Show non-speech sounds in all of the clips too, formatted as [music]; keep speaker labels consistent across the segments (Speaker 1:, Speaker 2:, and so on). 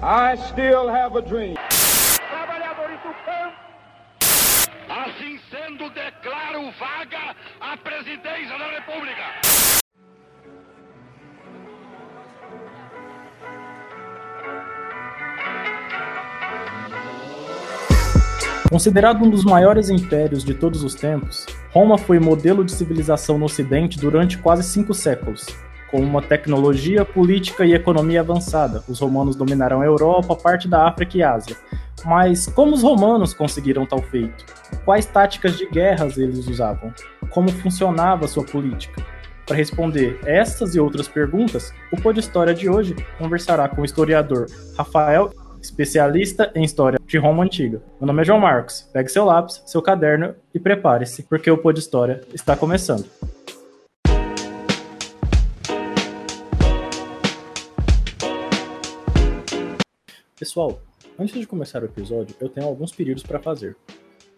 Speaker 1: I still have a dream.
Speaker 2: Trabalhadores do campo.
Speaker 3: Assim sendo, declaro vaga a presidência da República.
Speaker 4: Considerado um dos maiores impérios de todos os tempos, Roma foi modelo de civilização no Ocidente durante quase cinco séculos. Com uma tecnologia, política e economia avançada, os romanos dominaram a Europa, parte da África e Ásia. Mas como os romanos conseguiram tal feito? Quais táticas de guerras eles usavam? Como funcionava sua política? Para responder estas e outras perguntas, o Pod História de hoje conversará com o historiador Rafael especialista em história de Roma Antiga. Meu nome é João Marcos. Pegue seu lápis, seu caderno e prepare-se, porque o Pod História está começando. Pessoal, antes de começar o episódio, eu tenho alguns pedidos para fazer.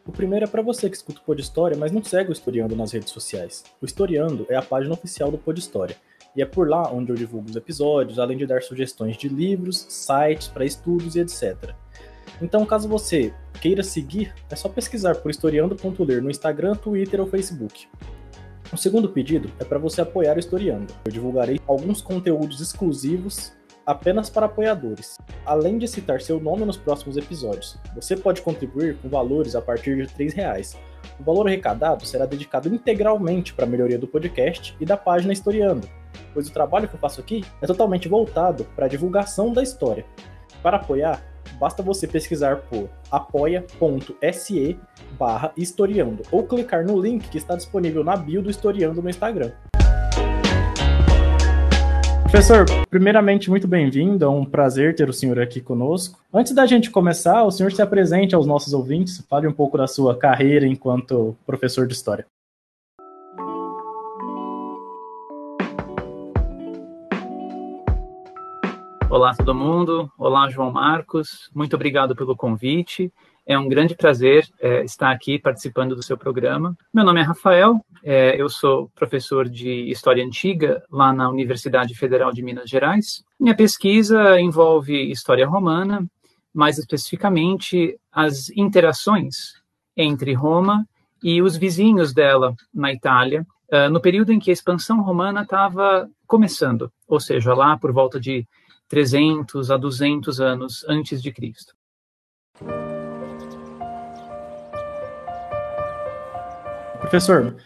Speaker 4: O primeiro é para você que escuta o Pod História, mas não segue o Historiando nas redes sociais. O Historiando é a página oficial do Pod História e é por lá onde eu divulgo os episódios, além de dar sugestões de livros, sites para estudos e etc. Então, caso você queira seguir, é só pesquisar por historiando.ler no Instagram, Twitter ou Facebook. O segundo pedido é para você apoiar o Historiando. Eu divulgarei alguns conteúdos exclusivos apenas para apoiadores, além de citar seu nome nos próximos episódios. Você pode contribuir com valores a partir de R$ reais. O valor arrecadado será dedicado integralmente para a melhoria do podcast e da página Historiando, pois o trabalho que eu faço aqui é totalmente voltado para a divulgação da história. Para apoiar, basta você pesquisar por apoia.se barra historiando ou clicar no link que está disponível na bio do Historiando no Instagram. Professor, primeiramente, muito bem-vindo. É um prazer ter o senhor aqui conosco. Antes da gente começar, o senhor se apresente aos nossos ouvintes, fale um pouco da sua carreira enquanto professor de história.
Speaker 5: Olá, todo mundo. Olá, João Marcos. Muito obrigado pelo convite. É um grande prazer é, estar aqui participando do seu programa. Meu nome é Rafael, é, eu sou professor de História Antiga lá na Universidade Federal de Minas Gerais. Minha pesquisa envolve história romana, mais especificamente as interações entre Roma e os vizinhos dela na Itália, uh, no período em que a expansão romana estava começando, ou seja, lá por volta de 300 a 200 anos antes de Cristo.
Speaker 4: Professor,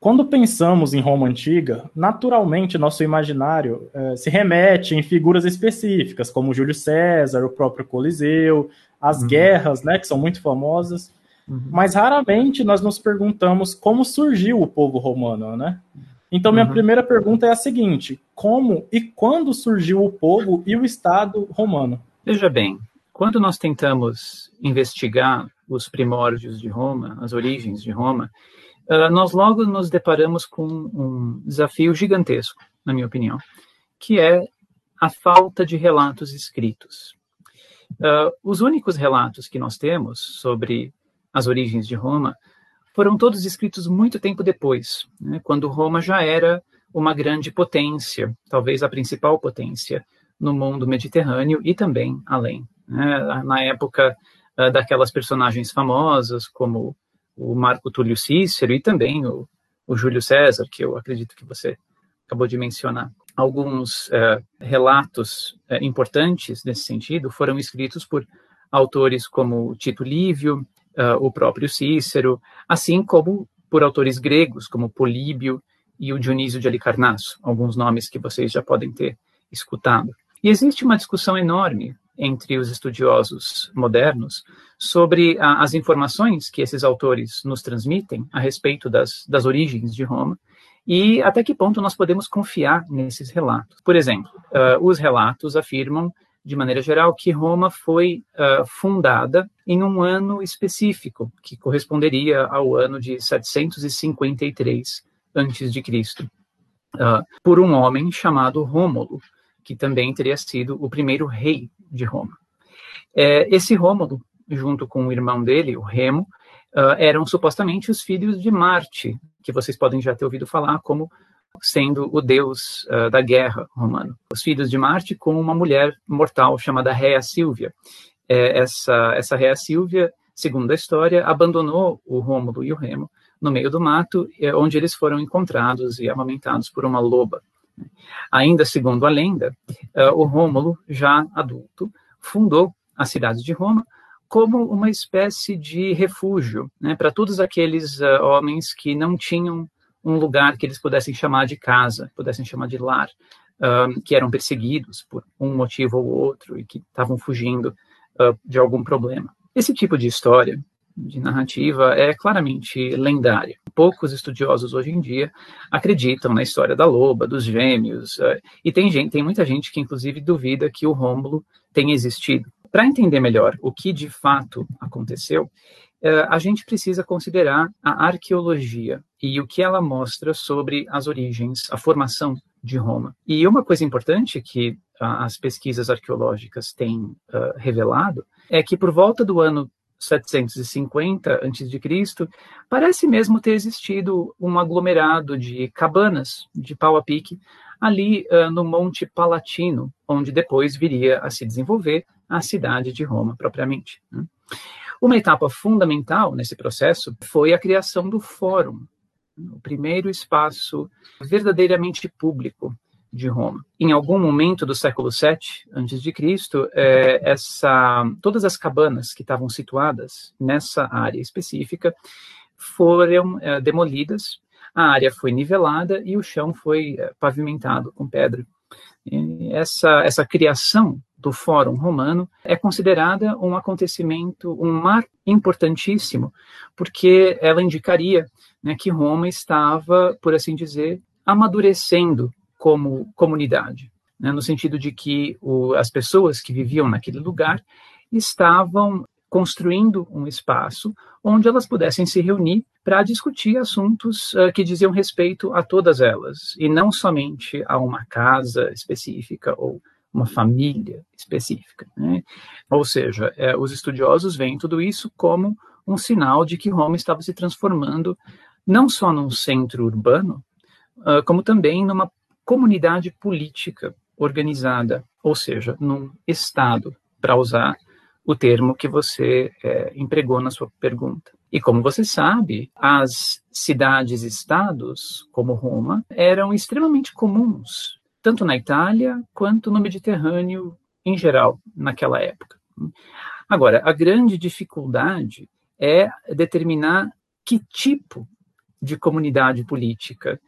Speaker 4: quando pensamos em Roma antiga, naturalmente nosso imaginário eh, se remete em figuras específicas, como Júlio César, o próprio Coliseu, as uhum. guerras, né, que são muito famosas. Uhum. Mas raramente nós nos perguntamos como surgiu o povo romano, né? Então, minha uhum. primeira pergunta é a seguinte: como e quando surgiu o povo e o Estado romano?
Speaker 5: Veja bem, quando nós tentamos investigar os primórdios de Roma, as origens de Roma, uh, nós logo nos deparamos com um desafio gigantesco, na minha opinião, que é a falta de relatos escritos. Uh, os únicos relatos que nós temos sobre as origens de Roma foram todos escritos muito tempo depois, né, quando Roma já era uma grande potência, talvez a principal potência no mundo mediterrâneo e também além. Né, na época uh, daquelas personagens famosas como o Marco Túlio Cícero e também o, o Júlio César, que eu acredito que você acabou de mencionar. Alguns uh, relatos uh, importantes nesse sentido foram escritos por autores como Tito Livio, uh, o próprio Cícero, assim como por autores gregos, como Políbio e o Dionísio de Alicarnasso, alguns nomes que vocês já podem ter escutado. E existe uma discussão enorme entre os estudiosos modernos sobre a, as informações que esses autores nos transmitem a respeito das, das origens de Roma e até que ponto nós podemos confiar nesses relatos. Por exemplo, uh, os relatos afirmam de maneira geral, que Roma foi uh, fundada em um ano específico, que corresponderia ao ano de 753 a.C., uh, por um homem chamado Rômulo, que também teria sido o primeiro rei de Roma. É, esse Rômulo, junto com o irmão dele, o Remo, uh, eram supostamente os filhos de Marte, que vocês podem já ter ouvido falar como sendo o deus uh, da guerra romano. Os filhos de Marte com uma mulher mortal chamada Réa Silvia. É, essa, essa Silvia, segundo a história, abandonou o Rômulo e o Remo no meio do mato, é, onde eles foram encontrados e amamentados por uma loba. Ainda segundo a lenda, uh, o Rômulo, já adulto, fundou a cidade de Roma como uma espécie de refúgio né, para todos aqueles uh, homens que não tinham um lugar que eles pudessem chamar de casa, pudessem chamar de lar, uh, que eram perseguidos por um motivo ou outro e que estavam fugindo uh, de algum problema. Esse tipo de história, de narrativa, é claramente lendária. Poucos estudiosos hoje em dia acreditam na história da loba, dos gêmeos, uh, e tem, gente, tem muita gente que, inclusive, duvida que o Rômulo tenha existido. Para entender melhor o que de fato aconteceu, a gente precisa considerar a arqueologia e o que ela mostra sobre as origens, a formação de Roma. E uma coisa importante que as pesquisas arqueológicas têm uh, revelado é que por volta do ano 750 a.C., parece mesmo ter existido um aglomerado de cabanas de pau a pique ali uh, no Monte Palatino, onde depois viria a se desenvolver a cidade de Roma propriamente. Né? Uma etapa fundamental nesse processo foi a criação do Fórum, o primeiro espaço verdadeiramente público de Roma. Em algum momento do século VII antes de Cristo, é, essa, todas as cabanas que estavam situadas nessa área específica foram é, demolidas, a área foi nivelada e o chão foi é, pavimentado com pedra. E essa, essa criação do Fórum Romano é considerada um acontecimento, um marco importantíssimo, porque ela indicaria né, que Roma estava, por assim dizer, amadurecendo como comunidade, né, no sentido de que o, as pessoas que viviam naquele lugar estavam construindo um espaço onde elas pudessem se reunir para discutir assuntos uh, que diziam respeito a todas elas, e não somente a uma casa específica ou uma família específica. Né? Ou seja, é, os estudiosos veem tudo isso como um sinal de que Roma estava se transformando não só num centro urbano, uh, como também numa comunidade política organizada, ou seja, num Estado, para usar o termo que você é, empregou na sua pergunta. E como você sabe, as cidades-estados, como Roma, eram extremamente comuns, tanto na Itália quanto no Mediterrâneo em geral, naquela época. Agora, a grande dificuldade é determinar que tipo de comunidade política,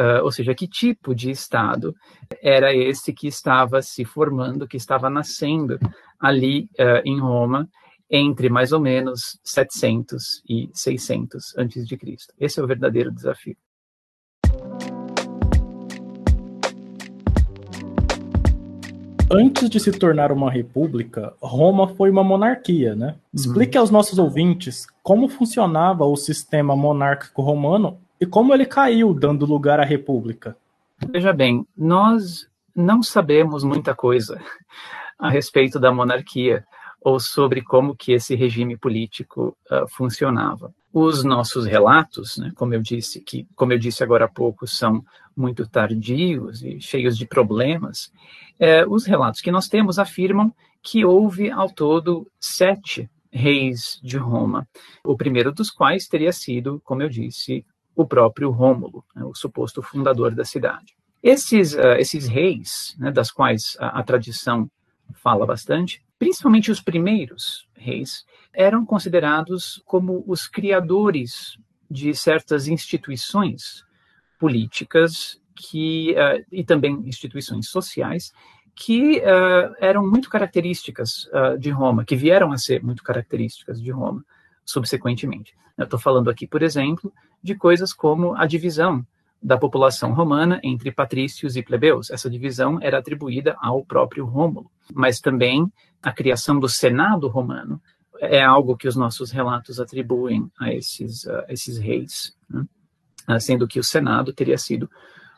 Speaker 5: uh, ou seja, que tipo de Estado era esse que estava se formando, que estava nascendo ali uh, em Roma entre mais ou menos 700 e 600 antes de Cristo. Esse é o verdadeiro desafio.
Speaker 4: Antes de se tornar uma república, Roma foi uma monarquia, né? Explique aos nossos ouvintes como funcionava o sistema monárquico romano e como ele caiu, dando lugar à república.
Speaker 5: Veja bem, nós não sabemos muita coisa a respeito da monarquia ou sobre como que esse regime político uh, funcionava. Os nossos relatos, né, como eu disse que, como eu disse agora há pouco, são muito tardios e cheios de problemas. É, os relatos que nós temos afirmam que houve ao todo sete reis de Roma, o primeiro dos quais teria sido, como eu disse, o próprio Rômulo, né, o suposto fundador da cidade. Esses, uh, esses reis, né, das quais a, a tradição fala bastante, principalmente os primeiros reis, eram considerados como os criadores de certas instituições políticas que, uh, e também instituições sociais que uh, eram muito características de Roma, que vieram a ser muito características de Roma subsequentemente. Eu estou falando aqui, por exemplo, de coisas como a divisão da população romana entre patrícios e plebeus. Essa divisão era atribuída ao próprio Rômulo, mas também a criação do Senado romano é algo que os nossos relatos atribuem a esses, a esses reis, né? Ah, sendo que o Senado teria sido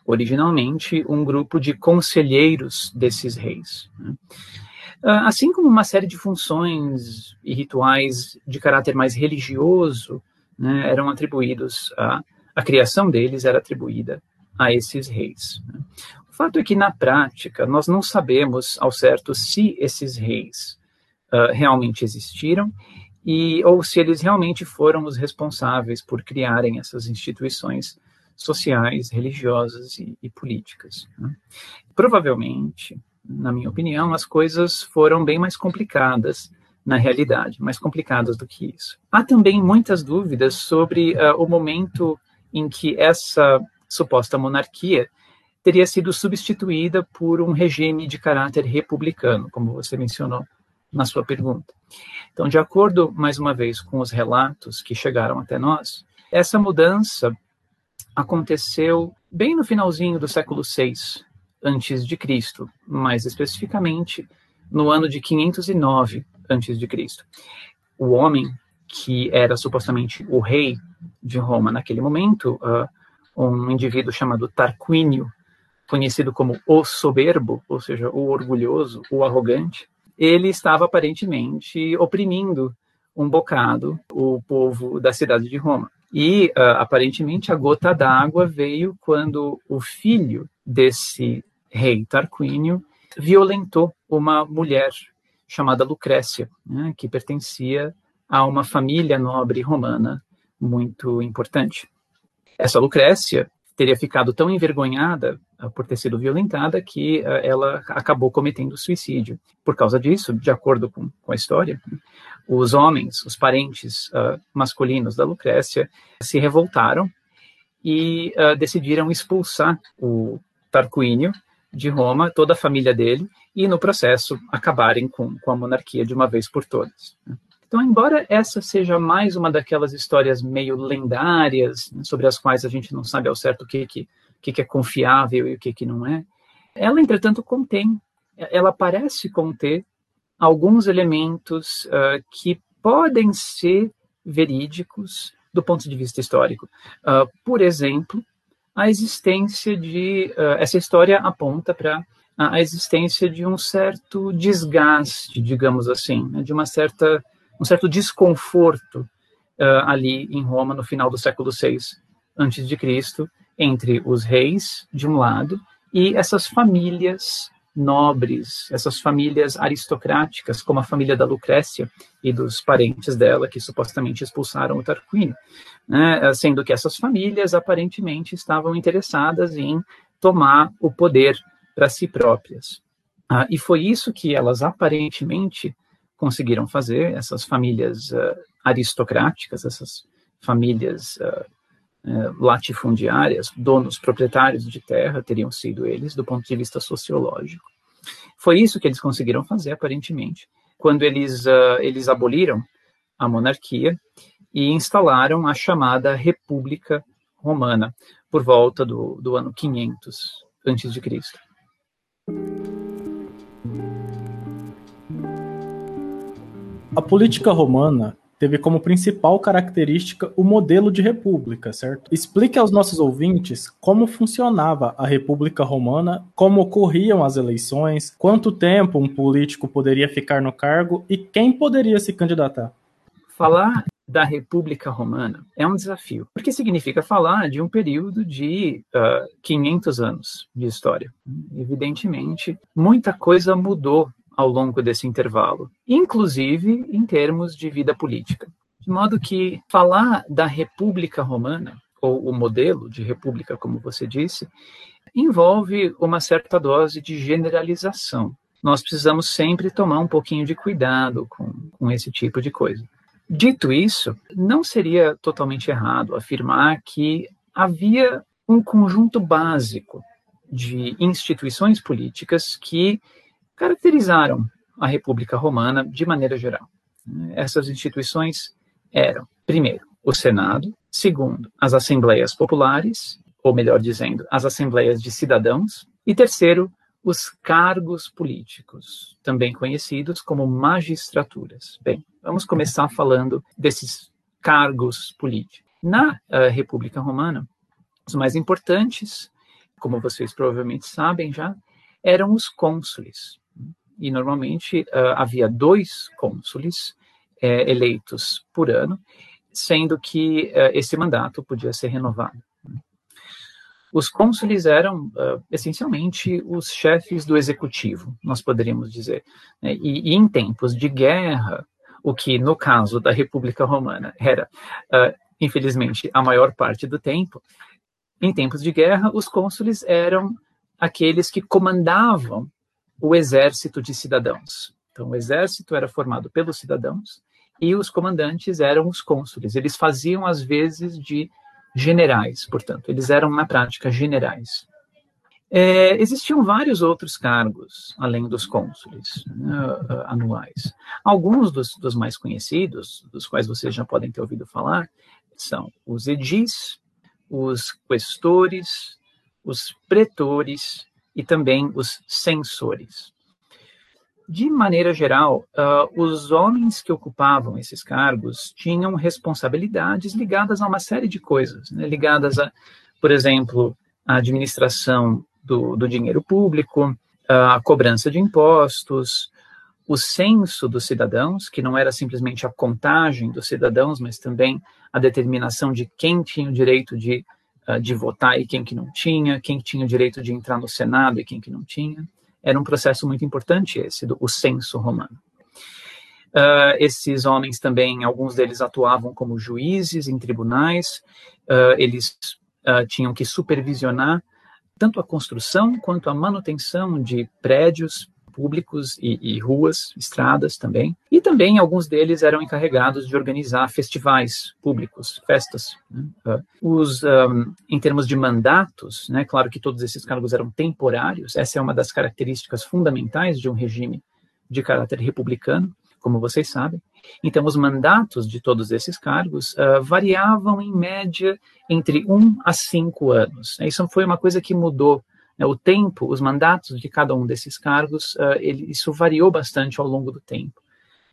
Speaker 5: originalmente um grupo de conselheiros desses reis. Né? Ah, assim como uma série de funções e rituais de caráter mais religioso né, eram atribuídos a a criação deles era atribuída a esses reis. Né? O fato é que, na prática, nós não sabemos ao certo se esses reis uh, realmente existiram e ou se eles realmente foram os responsáveis por criarem essas instituições sociais, religiosas e, e políticas. Né? Provavelmente, na minha opinião, as coisas foram bem mais complicadas na realidade, mais complicadas do que isso. Há também muitas dúvidas sobre uh, o momento em que essa suposta monarquia teria sido substituída por um regime de caráter republicano, como você mencionou na sua pergunta. Então, de acordo, mais uma vez, com os relatos que chegaram até nós, essa mudança aconteceu bem no finalzinho do século VI antes de Cristo, mais especificamente no ano de 509 antes de Cristo. O homem que era supostamente o rei de Roma naquele momento, uh, um indivíduo chamado Tarquínio, conhecido como o soberbo, ou seja, o orgulhoso, o arrogante, ele estava aparentemente oprimindo um bocado o povo da cidade de Roma. E uh, aparentemente a gota d'água veio quando o filho desse rei Tarquínio violentou uma mulher chamada Lucrécia, né, que pertencia a uma família nobre romana muito importante. Essa Lucrécia teria ficado tão envergonhada uh, por ter sido violentada que uh, ela acabou cometendo suicídio. Por causa disso, de acordo com, com a história, os homens, os parentes uh, masculinos da Lucrécia, se revoltaram e decidiram expulsar o Tarquínio de Roma, toda a família dele, e no processo acabarem com, com a monarquia de uma vez por todas. Né. Então, embora essa seja mais uma daquelas histórias meio lendárias, né, sobre as quais a gente não sabe ao certo o que, que, que é confiável e o que, que não é, ela, entretanto, contém, ela parece conter alguns elementos uh, que podem ser verídicos do ponto de vista histórico. Uh, por exemplo, a existência de. Uh, essa história aponta para a existência de um certo desgaste, digamos assim, né, de uma certa um certo desconforto uh, ali em Roma no final do século VI antes de Cristo entre os reis de um lado e essas famílias nobres, essas famílias aristocráticas, como a família da Lucrécia e dos parentes dela que supostamente expulsaram o Tarquínio, né, sendo que essas famílias aparentemente estavam interessadas em tomar o poder para si próprias. Ah, e foi isso que elas aparentemente conseguiram fazer, essas famílias uh, aristocráticas, essas famílias uh, latifundiárias, donos proprietários de terra, teriam sido eles, do ponto de vista sociológico. Foi isso que eles conseguiram fazer, aparentemente, quando eles, eles aboliram a monarquia e instalaram a chamada República Romana, por volta do, do ano 500 antes de Cristo.
Speaker 4: A política romana teve como principal característica o modelo de república, certo? Explique aos nossos ouvintes como funcionava a República Romana, como ocorriam as eleições, quanto tempo um político poderia ficar no cargo e quem poderia se candidatar.
Speaker 5: Falar da República Romana é um desafio, porque significa falar de um período de uh, 500 anos de história. Evidentemente, muita coisa mudou ao longo desse intervalo, inclusive em termos de vida política. De modo que falar da República Romana, ou o modelo de república, como você disse, envolve uma certa dose de generalização. Nós precisamos sempre tomar um pouquinho de cuidado com, com esse tipo de coisa. Dito isso, não seria totalmente errado afirmar que havia um conjunto básico de instituições políticas que caracterizaram a República Romana de maneira geral. Essas instituições eram, primeiro, o Senado, segundo, as Assembleias Populares, ou melhor dizendo, as Assembleias de Cidadãos, e terceiro, os cargos políticos, também conhecidos como magistraturas. Bem, vamos começar falando desses cargos políticos. Na uh, República Romana, os mais importantes, como vocês provavelmente sabem já, eram os cônsules e normalmente uh, havia dois cônsules é, eleitos por ano, sendo que uh, esse mandato podia ser renovado. Os cônsules eram uh, essencialmente os chefes do executivo, nós poderíamos dizer. Né? E, e, em tempos de guerra, o que no caso da República Romana era, uh, infelizmente, a maior parte do tempo, em tempos de guerra, os cônsules eram aqueles que comandavam o exército de cidadãos. Então, o exército era formado pelos cidadãos e os comandantes eram os cônsules. Eles faziam, às vezes, de generais, portanto, eles eram, na prática, generais. É, existiam vários outros cargos, além dos cônsules né, anuais. Alguns dos, dos, mais conhecidos, dos quais vocês já podem ter ouvido falar, são os edis, os questores, os pretores e também os censores. De maneira geral, uh, os homens que ocupavam esses cargos tinham responsabilidades ligadas a uma série de coisas, né, ligadas a, por exemplo, a administração do, do dinheiro público, a cobrança de impostos, o censo dos cidadãos, que não era simplesmente a contagem dos cidadãos, mas também a determinação de quem tinha o direito de, uh, de votar e quem que não tinha, quem tinha o direito de entrar no Senado e quem que não tinha. Era um processo muito importante esse, do, o censo romano. Uh, esses homens também, alguns deles atuavam como juízes em tribunais, uh, eles uh, tinham que supervisionar tanto a construção quanto a manutenção de prédios públicos e, e, ruas, estradas também. E também alguns deles eram encarregados de organizar festivais públicos, festas. Né? Uh, os, um, em termos de mandatos, né, claro que todos esses cargos eram temporários, essa é uma das características fundamentais de um regime de caráter republicano, como vocês sabem. Então, os mandatos de todos esses cargos uh, variavam, em média, entre um a cinco anos. Isso foi uma coisa que mudou o tempo, os mandatos de cada um desses cargos, uh, ele, isso variou bastante ao longo do tempo,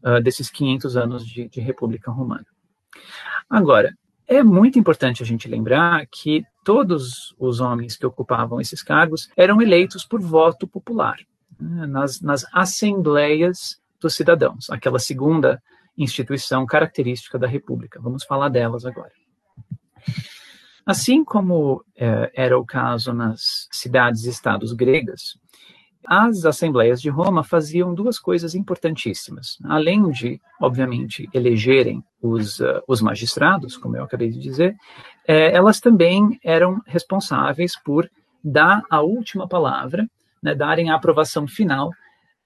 Speaker 5: uh, desses 500 anos de, de República Romana. Agora, é muito importante a gente lembrar que todos os homens que ocupavam esses cargos eram eleitos por voto popular, né, nas, nas assembleias dos cidadãos, aquela segunda instituição característica da República. Vamos falar delas agora. Assim como é, era o caso nas cidades e estados gregas, as assembleias de Roma faziam duas coisas importantíssimas. Além de, obviamente, elegerem os, uh, os magistrados, como eu acabei de dizer, é, elas também eram responsáveis por dar a última palavra, né, darem a aprovação final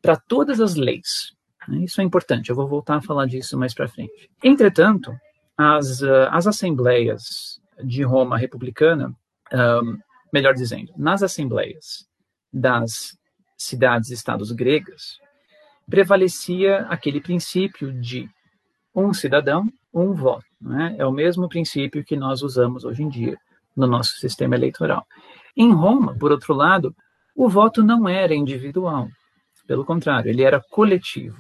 Speaker 5: para todas as leis. Isso é importante, eu vou voltar a falar disso mais para frente. Entretanto, as, uh, as assembleias de Roma republicana, um, melhor dizendo, nas assembleias das cidades-estados gregas, prevalecia aquele princípio de um cidadão, um voto. É? é o mesmo princípio que nós usamos hoje em dia no nosso sistema eleitoral. Em Roma, por outro lado, o voto não era individual. Pelo contrário, ele era coletivo.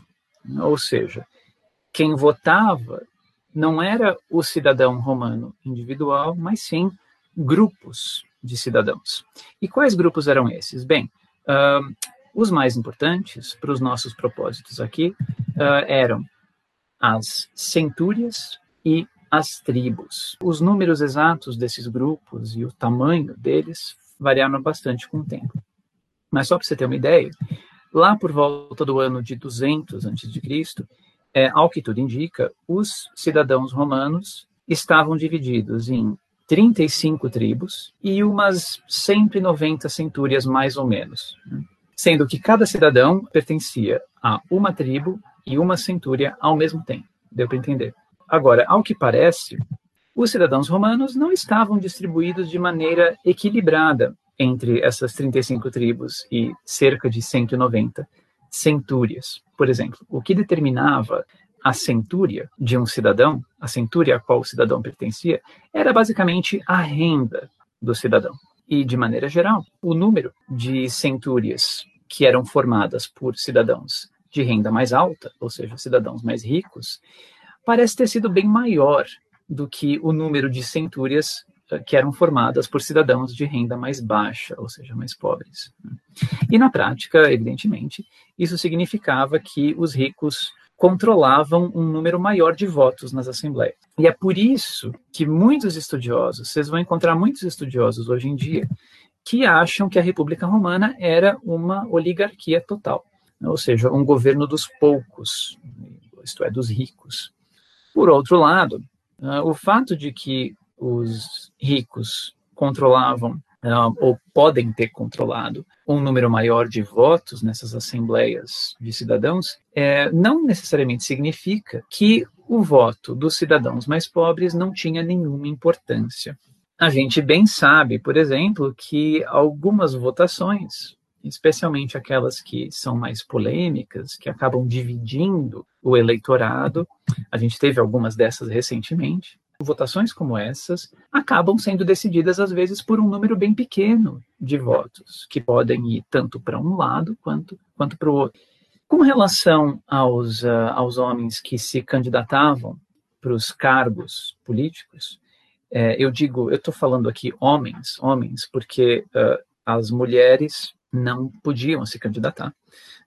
Speaker 5: Ou seja, quem votava não era o cidadão romano individual, mas sim grupos de cidadãos. E quais grupos eram esses? Bem, uh, os mais importantes para os nossos propósitos aqui uh, eram as centúrias e as tribos. Os números exatos desses grupos e o tamanho deles variaram bastante com o tempo. Mas só para você ter uma ideia, lá por volta do ano de 200 a.C., é, ao que tudo indica, os cidadãos romanos estavam divididos em 35 tribos e umas 190 centúrias, mais ou menos. Né? Sendo que cada cidadão pertencia a uma tribo e uma centúria ao mesmo tempo. Deu para entender? Agora, ao que parece, os cidadãos romanos não estavam distribuídos de maneira equilibrada entre essas 35 tribos e cerca de 190 centúrias. Por exemplo, o que determinava a centúria de um cidadão, a centúria a qual o cidadão pertencia, era basicamente a renda do cidadão. E, de maneira geral, o número de centúrias que eram formadas por cidadãos de renda mais alta, ou seja, cidadãos mais ricos, parece ter sido bem maior do que o número de centúrias que eram formadas por cidadãos de renda mais baixa, ou seja, mais pobres. E na prática, evidentemente, isso significava que os ricos controlavam um número maior de votos nas assembleias. E é por isso que muitos estudiosos, vocês vão encontrar muitos estudiosos hoje em dia, que acham que a República Romana era uma oligarquia total, ou seja, um governo dos poucos, isto é, dos ricos. Por outro lado, uh, o fato de que os ricos controlavam uh, ou podem ter controlado um número maior de votos nessas assembleias de cidadãos, é, não necessariamente significa que o voto dos cidadãos mais pobres não tinha nenhuma importância. A gente bem sabe, por exemplo, que algumas votações, especialmente aquelas que são mais polêmicas, que acabam dividindo o eleitorado, a gente teve algumas dessas recentemente, votações como essas acabam sendo decididas às vezes por um número bem pequeno de votos, que podem ir tanto para um lado quanto, quanto para o outro. Com relação aos, uh, aos homens que se candidatavam para os cargos políticos, é, eu digo, eu estou falando aqui homens, homens, porque uh, as mulheres não podiam se candidatar.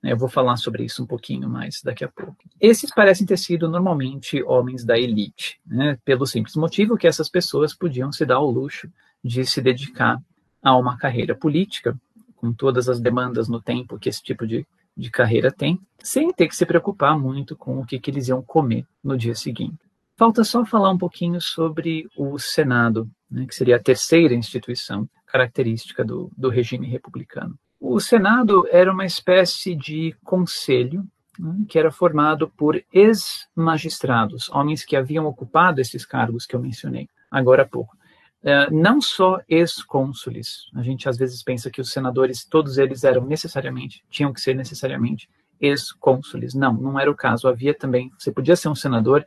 Speaker 5: Eu vou falar sobre isso um pouquinho mais daqui a pouco. Esses parecem ter sido normalmente homens da elite, né, pelo simples motivo que essas pessoas podiam se dar ao luxo de se dedicar a uma carreira política, com todas as demandas no tempo que esse tipo de, de carreira tem, sem ter que se preocupar muito com o que, que eles iam comer no dia seguinte. Falta só falar um pouquinho sobre o Senado, né, que seria a terceira instituição característica do, do regime republicano. O Senado era uma espécie de conselho né, que era formado por ex-magistrados, homens que haviam ocupado esses cargos que eu mencionei agora há pouco. Uh, não só ex-cônsules. A gente às vezes pensa que os senadores, todos eles eram necessariamente, tinham que ser necessariamente ex-cônsules. Não, não era o caso. Havia também, você podia ser um senador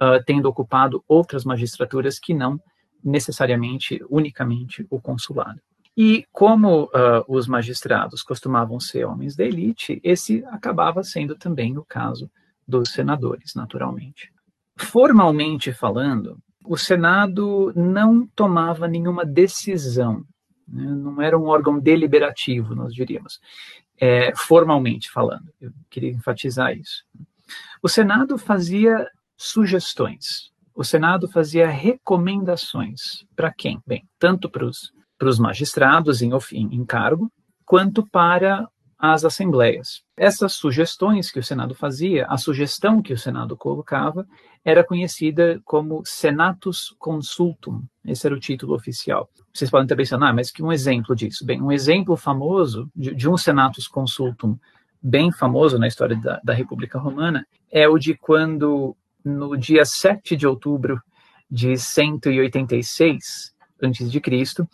Speaker 5: uh, tendo ocupado outras magistraturas que não necessariamente, unicamente, o consulado. E como uh, os magistrados costumavam ser homens da elite, esse acabava sendo também o caso dos senadores, naturalmente. Formalmente falando, o Senado não tomava nenhuma decisão, né? não era um órgão deliberativo, nós diríamos, é, formalmente falando. Eu queria enfatizar isso. O Senado fazia sugestões, o Senado fazia recomendações. Para quem? Bem, tanto para os para os magistrados em, em cargo, quanto para as assembleias. Essas sugestões que o Senado fazia, a sugestão que o Senado colocava, era conhecida como Senatus Consultum. Esse era o título oficial. Vocês podem estar pensando, ah, mas que um exemplo disso? Bem, um exemplo famoso de, de um Senatus Consultum bem famoso na história da, da República Romana é o de quando, no dia 7 de outubro de 186 a.C.,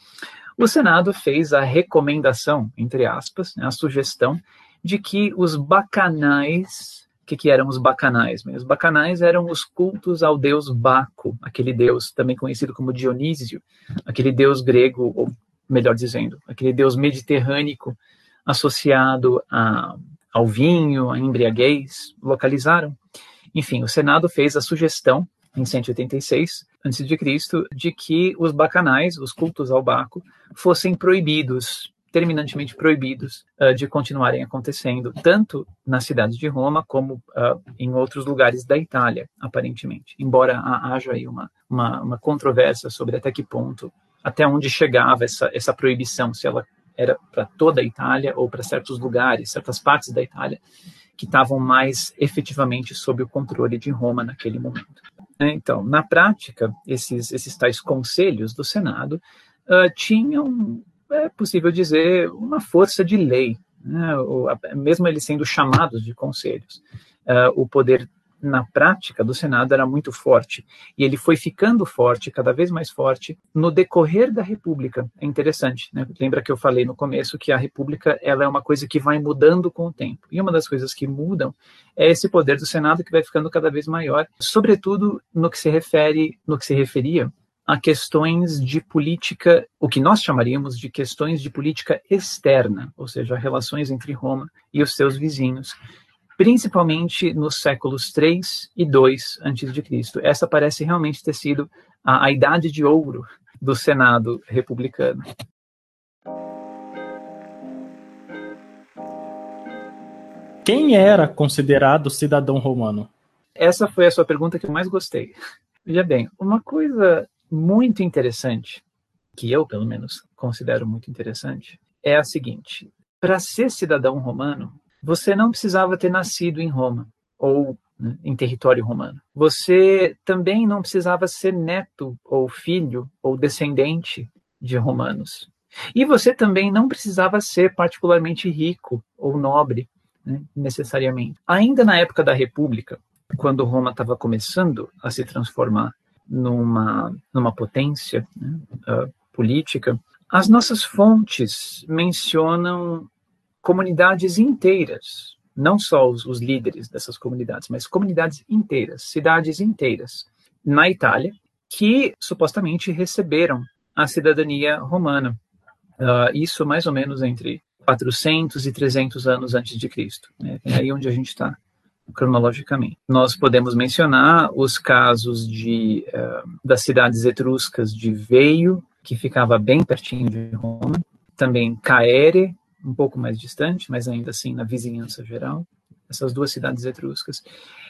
Speaker 5: o Senado fez a recomendação, entre aspas, né, a sugestão de que os bacanais, o que, que eram os bacanais? Os bacanais eram os cultos ao deus Baco, aquele deus também conhecido como Dionísio, aquele deus grego, ou melhor dizendo, aquele deus mediterrâneo associado a, ao vinho, à embriaguez, localizaram. Enfim, o Senado fez a sugestão em 186 a.C., de que os bacanais, os cultos ao Baco, fossem proibidos, terminantemente proibidos, uh, de continuarem acontecendo, tanto na cidade de Roma como uh, em outros lugares da Itália, aparentemente. Embora haja aí uma, uma, uma controvérsia sobre até que ponto, até onde chegava essa, essa proibição, se ela era para toda a Itália ou para certos lugares, certas partes da Itália, que estavam mais efetivamente sob o controle de Roma naquele momento. Né? Então, na prática, esses, esses tais conselhos do Senado uh, tinham, é possível dizer, uma força de lei, né? Ou, mesmo eles sendo chamados de conselhos. Uh, o poder na prática do Senado era muito forte e ele foi ficando forte, cada vez mais forte, no decorrer da República. É interessante, né? Lembra que eu falei no começo que a República ela é uma coisa que vai mudando com o tempo. E uma das coisas que mudam é esse poder do Senado que vai ficando cada vez maior, sobretudo no que se refere, no que se referia a questões de política, o que nós chamaríamos de questões de política externa, ou seja, relações entre Roma e os seus vizinhos principalmente nos séculos 3 e 2 a.C. Essa parece realmente ter sido a, a idade de ouro do Senado republicano.
Speaker 4: Quem era considerado cidadão romano?
Speaker 5: Essa foi a sua pergunta que eu mais gostei. Veja bem, uma coisa muito interessante, que eu, pelo menos, considero muito interessante, é a seguinte: para ser cidadão romano, você não precisava ter nascido em Roma ou né, em território romano. Você também não precisava ser neto ou filho ou descendente de romanos. E você também não precisava ser particularmente rico ou nobre, né, necessariamente. Ainda na época da República, quando Roma estava começando a se transformar numa, numa potência né, uh, política, as nossas fontes mencionam comunidades inteiras, não só os, os, líderes dessas comunidades, mas comunidades inteiras, cidades inteiras, na Itália, que supostamente receberam a cidadania romana. Uh, isso mais ou menos entre 400 e 300 anos antes de Cristo. Né? É aí onde a gente está cronologicamente. Nós podemos mencionar os casos de uh, das cidades etruscas de Veio, que ficava bem pertinho de Roma, também Caere, um pouco mais distante, mas ainda assim na vizinhança geral, essas duas cidades etruscas.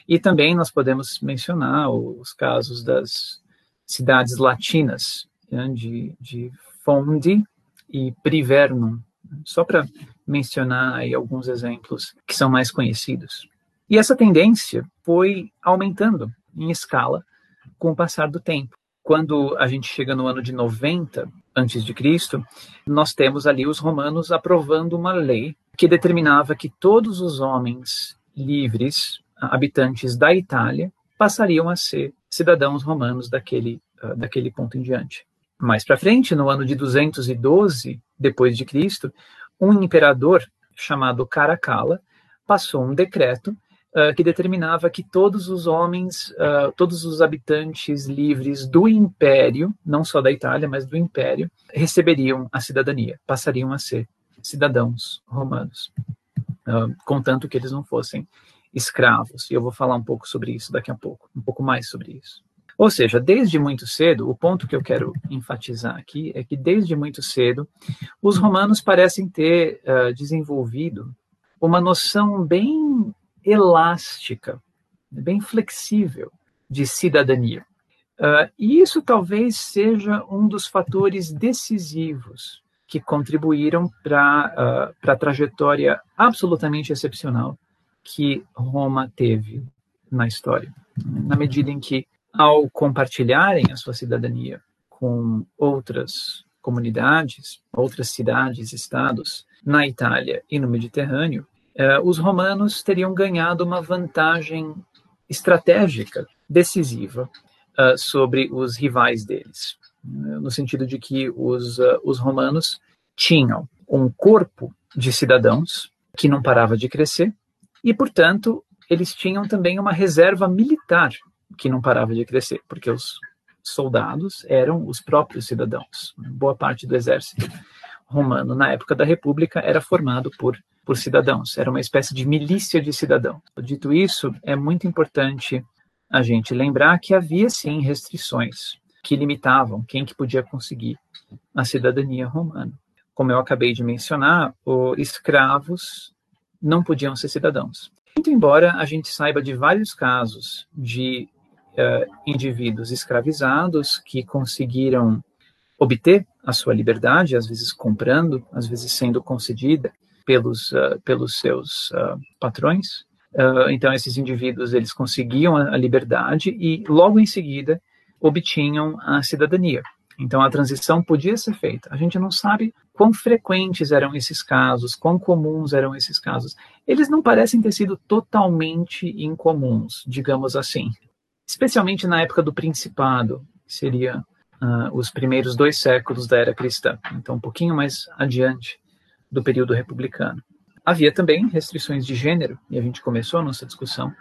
Speaker 5: E também nós podemos mencionar os casos das cidades latinas, né, de, de Fondi e Privernum, só para mencionar aí alguns exemplos que são mais conhecidos. E essa tendência foi aumentando em escala com o passar do tempo. Quando a gente chega no ano de 90 antes de Cristo, nós temos ali os romanos aprovando uma lei que determinava que todos os homens livres, habitantes da Itália, passariam a ser cidadãos romanos daquele, uh, daquele ponto em diante. Mais para frente, no ano de 212 depois de Cristo, um imperador chamado Caracalla passou um decreto uh, que determinava que todos os homens, uh, todos os habitantes livres do império, não só da Itália, mas do império, receberiam a cidadania, passariam a ser cidadãos romanos, uh, contanto que eles não fossem escravos. E eu vou falar um pouco sobre isso daqui a pouco, um pouco mais sobre isso. Ou seja, desde muito cedo, o ponto que eu quero enfatizar aqui é que desde muito cedo, os romanos parecem ter uh, desenvolvido uma noção bem elástica, bem flexível de cidadania. Uh, e isso talvez seja um dos fatores decisivos que contribuíram para uh, a trajetória absolutamente excepcional que Roma teve na história. Na medida em que, ao compartilharem a sua cidadania com outras comunidades, outras cidades, estados na Itália e no Mediterrâneo, os romanos teriam ganhado uma vantagem estratégica decisiva uh, sobre os rivais deles, no sentido de que os, os romanos tinham um corpo de cidadãos que não parava de crescer e, portanto, eles tinham também uma reserva militar que não parava de crescer, porque os soldados eram os próprios cidadãos. Boa parte do exército romano na época da República era formado por por cidadãos, era uma espécie de milícia de cidadãos. Dito isso, é muito importante a gente lembrar que havia sim restrições que limitavam quem que podia conseguir a cidadania romana. Como eu acabei de mencionar, os escravos não podiam ser cidadãos. Muito embora a gente saiba de vários casos de uh, indivíduos escravizados que conseguiram obter a sua liberdade, às vezes comprando, às vezes sendo concedida, pelos, uh, pelos seus uh, patrões. Uh, então, esses indivíduos eles conseguiam a, a liberdade e, logo em seguida, obtinham a cidadania. Então, a transição podia ser feita. A gente não sabe quão frequentes eram esses casos, quão comuns eram esses casos. Eles não parecem ter sido totalmente incomuns, digamos assim. Especialmente na época do Principado, que seria uh, os primeiros dois séculos da era cristã. Então, um pouquinho mais adiante do período republicano. Havia também restrições de gênero, e a gente começou a nossa discussão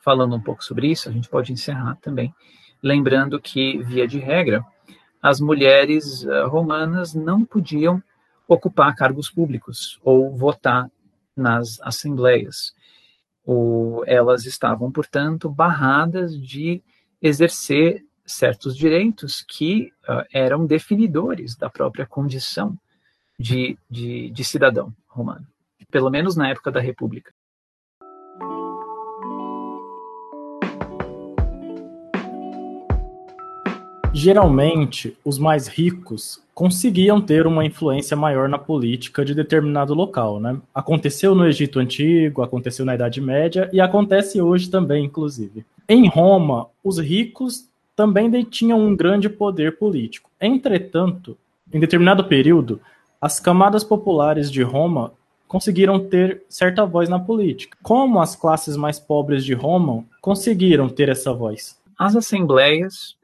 Speaker 5: falando um pouco sobre isso, a gente pode encerrar também, lembrando que, via de regra, as mulheres uh, romanas não podiam ocupar cargos públicos ou votar nas assembleias. Ou elas estavam, portanto, barradas de exercer certos direitos que uh, eram definidores da própria condição de, de, de cidadão romano, pelo menos na época da República.
Speaker 4: Geralmente, os mais ricos conseguiam ter uma influência maior na política de determinado local, né? Aconteceu no Egito Antigo, aconteceu na Idade Média e acontece hoje também, inclusive. Em Roma, os ricos também detinham um grande poder político. Entretanto, em determinado período, as camadas populares de Roma conseguiram ter certa voz na política. Como as classes mais pobres de Roma conseguiram ter essa voz?
Speaker 5: As assembleias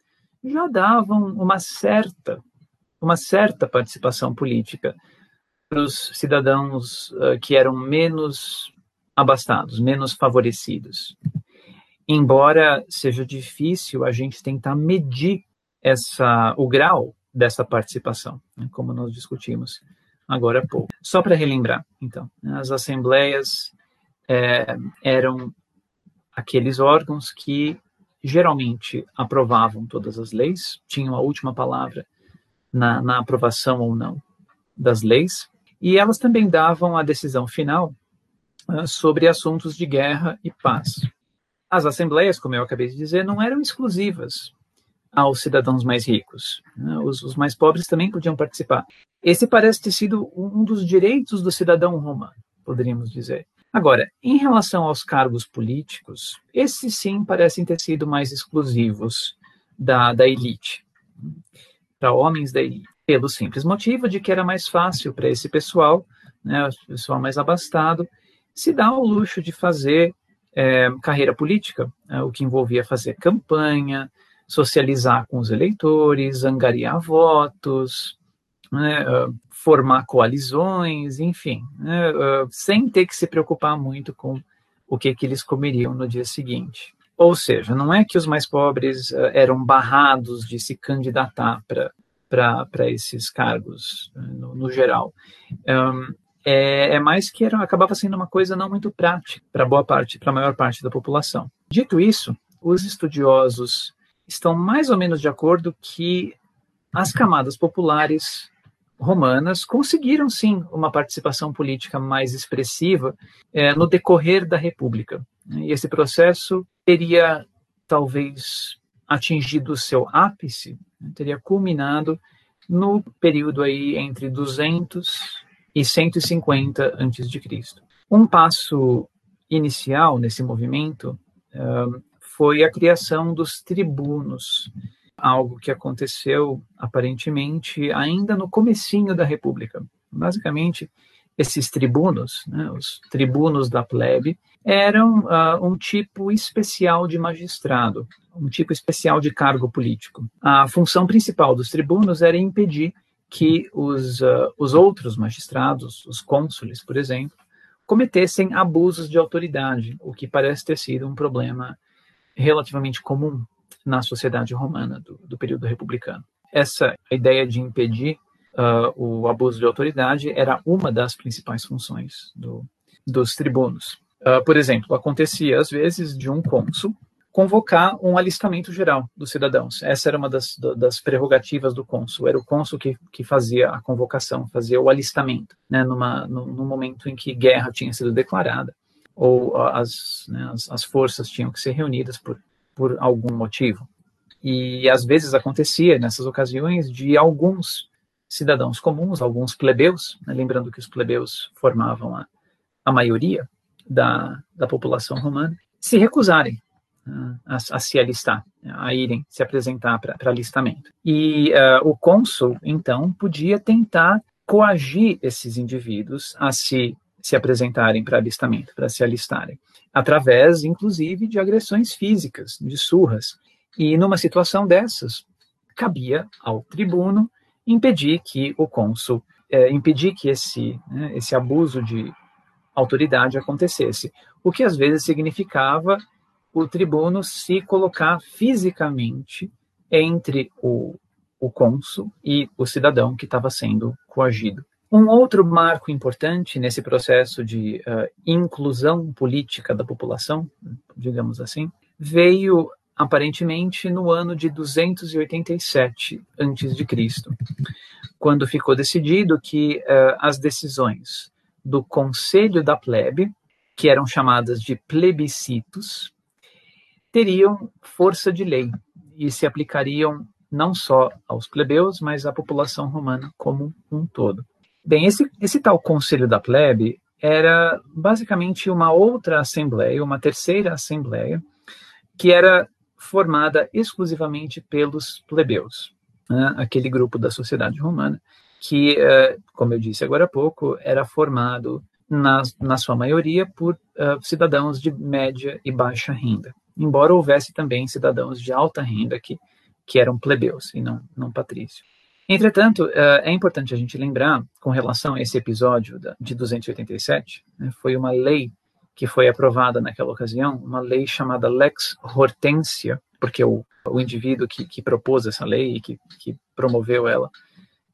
Speaker 5: já davam uma certa uma certa participação política para os cidadãos uh, que eram menos abastados, menos favorecidos. Embora seja difícil a gente tentar medir essa, o grau dessa participação, né, como nós discutimos agora há pouco. Só para relembrar, então, as assembleias é, eram aqueles órgãos que geralmente aprovavam todas as leis, tinham a última palavra na, na aprovação ou não das leis, e elas também davam a decisão final uh, sobre assuntos de guerra e paz. As assembleias, como eu acabei de dizer, não eram exclusivas aos cidadãos mais ricos. Né? Os, os, mais pobres também podiam participar. Esse parece ter sido um dos direitos do cidadão romano, poderíamos dizer. Agora, em relação aos cargos políticos, esses sim parecem ter sido mais exclusivos da, da elite para homens daí, pelo simples motivo de que era mais fácil para esse pessoal, né, o pessoal mais abastado, se dar o luxo de fazer é, carreira política, né, o que envolvia fazer campanha, socializar com os eleitores, angariar votos, né, uh, formar coalizões, enfim, né, uh, sem ter que se preocupar muito com o que, que eles comeriam no dia seguinte. Ou seja, não é que os mais pobres uh, eram barrados de se candidatar para esses cargos, uh, no, no, geral. Um, é, é, mais que era, acabava sendo uma coisa não muito prática para boa parte, para a maior parte da população. Dito isso, os estudiosos estão mais ou menos de acordo que as camadas populares romanas conseguiram sim uma participação política mais expressiva é, no decorrer da República. E esse processo teria talvez atingido o seu ápice, né, teria culminado no período aí entre 200 e 150 antes de Cristo. Um passo inicial nesse movimento uh, foi a criação dos tribunos, algo que aconteceu aparentemente ainda no comecinho da República. Basicamente, esses tribunos, né, os tribunos da plebe, eram uh, um tipo especial de magistrado, um tipo especial de cargo político. A função principal dos tribunos era impedir que os, uh, os outros magistrados, os cônsules, por exemplo, cometessem abusos de autoridade, o que parece ter sido um problema relativamente comum na sociedade romana do, do período republicano. Essa ideia de impedir uh, o abuso de autoridade era uma das principais funções do, dos tribunos. Uh, por exemplo, acontecia às vezes de um cônsul convocar um alistamento geral dos cidadãos. Essa era uma das, das prerrogativas do cônsul. Era o cônsul que, que fazia a convocação, fazia o alistamento, né, numa, no, no momento em que guerra tinha sido declarada ou as, né, as, as, forças tinham que ser reunidas por, por algum motivo. E às vezes acontecia nessas ocasiões de alguns cidadãos comuns, alguns plebeus, né, lembrando que os plebeus formavam a, a maioria da, da população romana, se recusarem a, a, se alistar, a irem se apresentar para alistamento. E uh, o cônsul, então, podia tentar coagir esses indivíduos a se, se apresentarem para alistamento, para se alistarem, através, inclusive, de agressões físicas, de surras. E numa situação dessas, cabia ao tribuno impedir que o cônsul, é, impedir que esse, né, esse abuso de autoridade acontecesse, o que às vezes significava o tribuno se colocar fisicamente entre o, o cônsul e o cidadão que estava sendo coagido. Um outro marco importante nesse processo de uh, inclusão política da população, digamos assim, veio aparentemente no ano de 287 a.C., quando ficou decidido que uh, as decisões do Conselho da Plebe, que eram chamadas de plebiscitos, teriam força de lei e se aplicariam não só aos plebeus, mas à população romana como um todo. Bem, esse, esse tal Conselho da Plebe era basicamente uma outra assembleia, uma terceira assembleia, que era formada exclusivamente pelos plebeus, né? aquele grupo da sociedade romana, que, eh, como eu disse agora há pouco, era formado na, na sua maioria por uh, cidadãos de média e baixa renda, embora houvesse também cidadãos de alta renda que, que eram plebeus e não, não patrícios. Entretanto, uh, é importante a gente lembrar, com relação a esse episódio de 287, né, foi uma lei que foi aprovada naquela ocasião, uma lei chamada Lex Hortensia, porque o, o indivíduo que, que propôs essa lei e que, que promoveu ela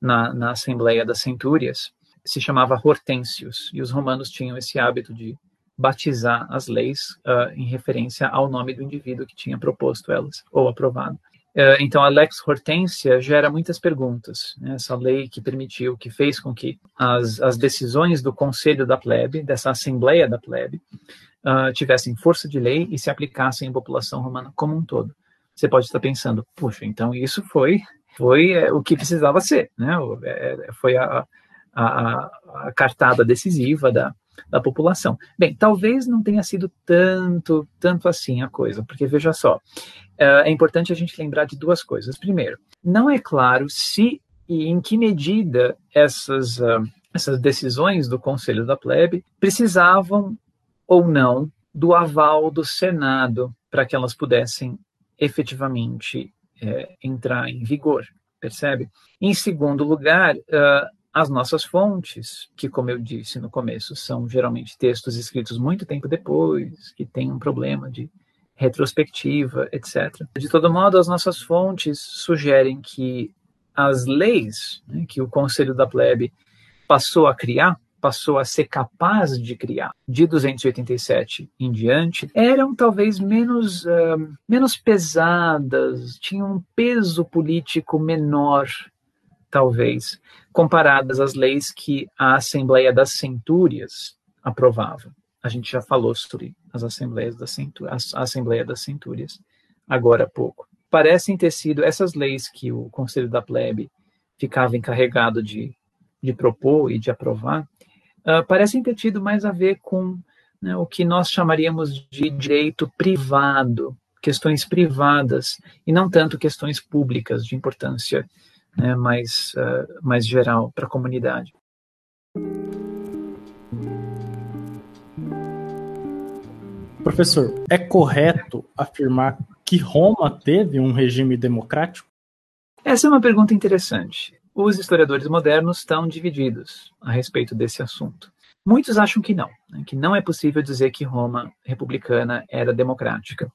Speaker 5: na, na Assembleia das Centúrias se chamava Hortensius, e os romanos tinham esse hábito de batizar as leis uh, em referência ao nome do indivíduo que tinha proposto elas ou aprovado. Uh, então, a Lex Hortensia gera muitas perguntas. Né? Essa lei que permitiu, que fez com que as, as decisões do Conselho da Plebe, dessa Assembleia da Plebe, uh, tivessem força de lei e se aplicassem à população romana como um todo. Você pode estar pensando, puxa, então isso foi foi é, o que precisava ser, né? É, foi a, a, a cartada decisiva da, da população. Bem, talvez não tenha sido tanto, tanto assim a coisa, porque veja só, é, é importante a gente lembrar de duas coisas. Primeiro, não é claro se e em que medida essas, uh, essas decisões do Conselho da Plebe precisavam ou não do aval do Senado para que elas pudessem efetivamente é, entrar em vigor, percebe? Em segundo lugar, uh, as nossas fontes, que, como eu disse no começo, são geralmente textos escritos muito tempo depois, que têm um problema de retrospectiva, etc. De todo modo, as nossas fontes sugerem que as leis né, que o Conselho da Plebe passou a criar, passou a ser capaz de criar, de 287 em diante, eram talvez menos, uh, menos pesadas, tinham um peso político menor talvez, comparadas às leis que a Assembleia das Centúrias aprovava. A gente já falou sobre as Assembleias das Centúrias, a Assembleia das Centúrias agora há pouco. Parecem ter sido essas leis que o Conselho da Plebe ficava encarregado de, de propor e de aprovar, uh, parecem ter tido mais a ver com né, o que nós chamaríamos de direito privado, questões privadas, e não tanto questões públicas de importância né, mais, uh, mais geral para a comunidade.
Speaker 4: Professor, é correto afirmar que Roma teve um regime democrático?
Speaker 5: Essa é uma pergunta interessante. Os historiadores modernos estão divididos a respeito desse assunto. Muitos acham que não, né, que não é possível dizer que Roma republicana era democrática,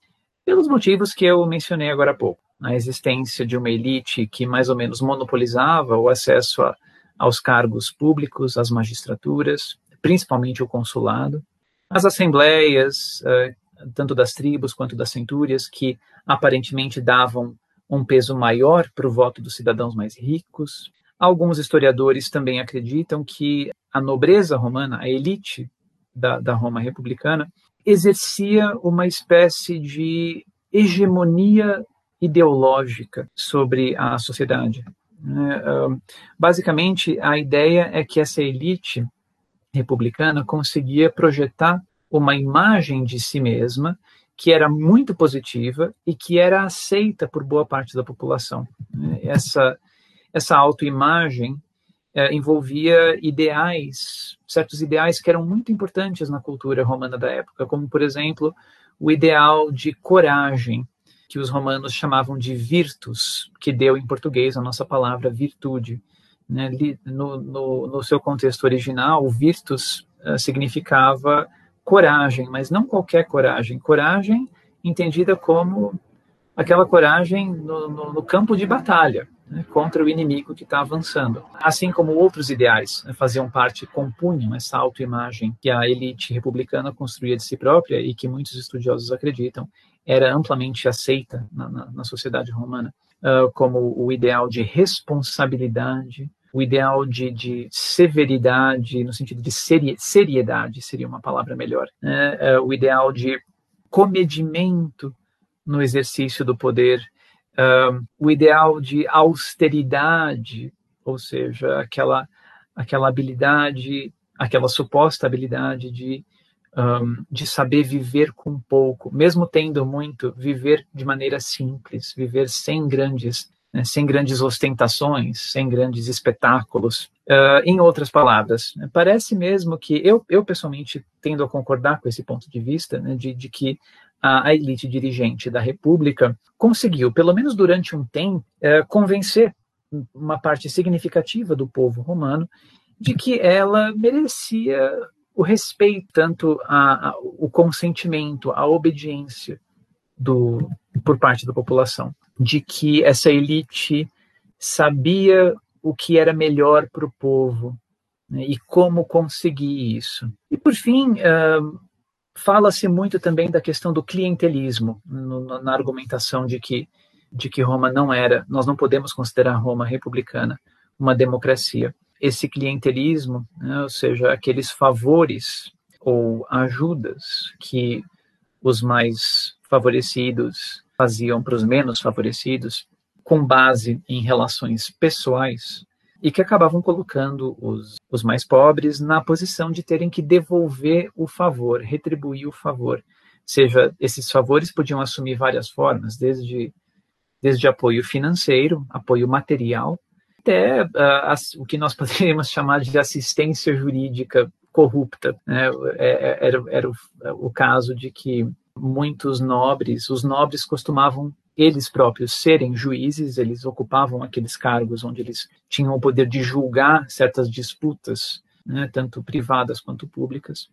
Speaker 5: pelos motivos que eu mencionei agora há pouco a existência de uma elite que mais ou menos monopolizava o acesso a, aos cargos públicos, às magistraturas, principalmente o consulado, as assembleias, uh, tanto das tribos quanto das centúrias, que aparentemente davam um peso maior para o voto dos cidadãos mais ricos. Alguns historiadores também acreditam que a nobreza romana, a elite da, da Roma republicana, exercia uma espécie de hegemonia ideológica sobre a sociedade. Né? Basicamente, a ideia é que essa elite republicana conseguia projetar uma imagem de si mesma que era muito positiva e que era aceita por boa parte da população. Né? Essa, essa autoimagem é, envolvia ideais, certos ideais que eram muito importantes na cultura romana da época, como, por exemplo, o ideal de coragem, que os romanos chamavam de virtus, que deu em português a nossa palavra virtude. Né? No, no, no, seu contexto original, virtus uh, significava coragem, mas não qualquer coragem. Coragem entendida como aquela coragem no, no campo de batalha, né, contra o inimigo que está avançando. Assim como outros ideais né, faziam parte, compunham essa autoimagem que a elite republicana construía de si própria e que muitos estudiosos acreditam era amplamente aceita na, na, na sociedade romana, uh, como o ideal de responsabilidade, o ideal de, de severidade, no sentido de seri seriedade, seria uma palavra melhor, né? uh, o ideal de comedimento no exercício do poder, o ideal de austeridade, ou seja, aquela, aquela habilidade, aquela suposta habilidade de, um, de saber viver com pouco, mesmo tendo muito, viver de maneira simples, viver sem grandes né, sem grandes ostentações, sem grandes espetáculos. Uh, em outras palavras, né, parece mesmo que eu, eu pessoalmente tendo a concordar com esse ponto de vista, né, de, de que a, elite dirigente da República conseguiu, pelo menos durante um tempo, uh, convencer uma parte significativa do povo romano de que ela merecia o respeito, tanto a, a, o consentimento, a obediência do, por parte da população de que essa elite sabia o que era melhor para o povo né, e como conseguir isso. E, por fim, uh, fala-se muito também da questão do clientelismo no, na argumentação de que, de que Roma não era, nós não podemos considerar Roma republicana uma democracia. Esse clientelismo, né, ou seja, aqueles favores ou ajudas que os mais favorecidos faziam para os menos favorecidos com base em relações pessoais e que acabavam colocando os, os mais pobres na posição de terem que devolver o favor, retribuir o favor. Seja, esses favores podiam assumir várias formas, desde, desde apoio financeiro, apoio material, até uh, as, o que nós [laughs] poderíamos chamar de assistência jurídica corrupta. Né? É, é, era, era o, o caso de que muitos nobres, os nobres costumavam eles próprios serem juízes, eles ocupavam aqueles cargos onde eles tinham o poder de julgar certas disputas, né, tanto privadas quanto públicas.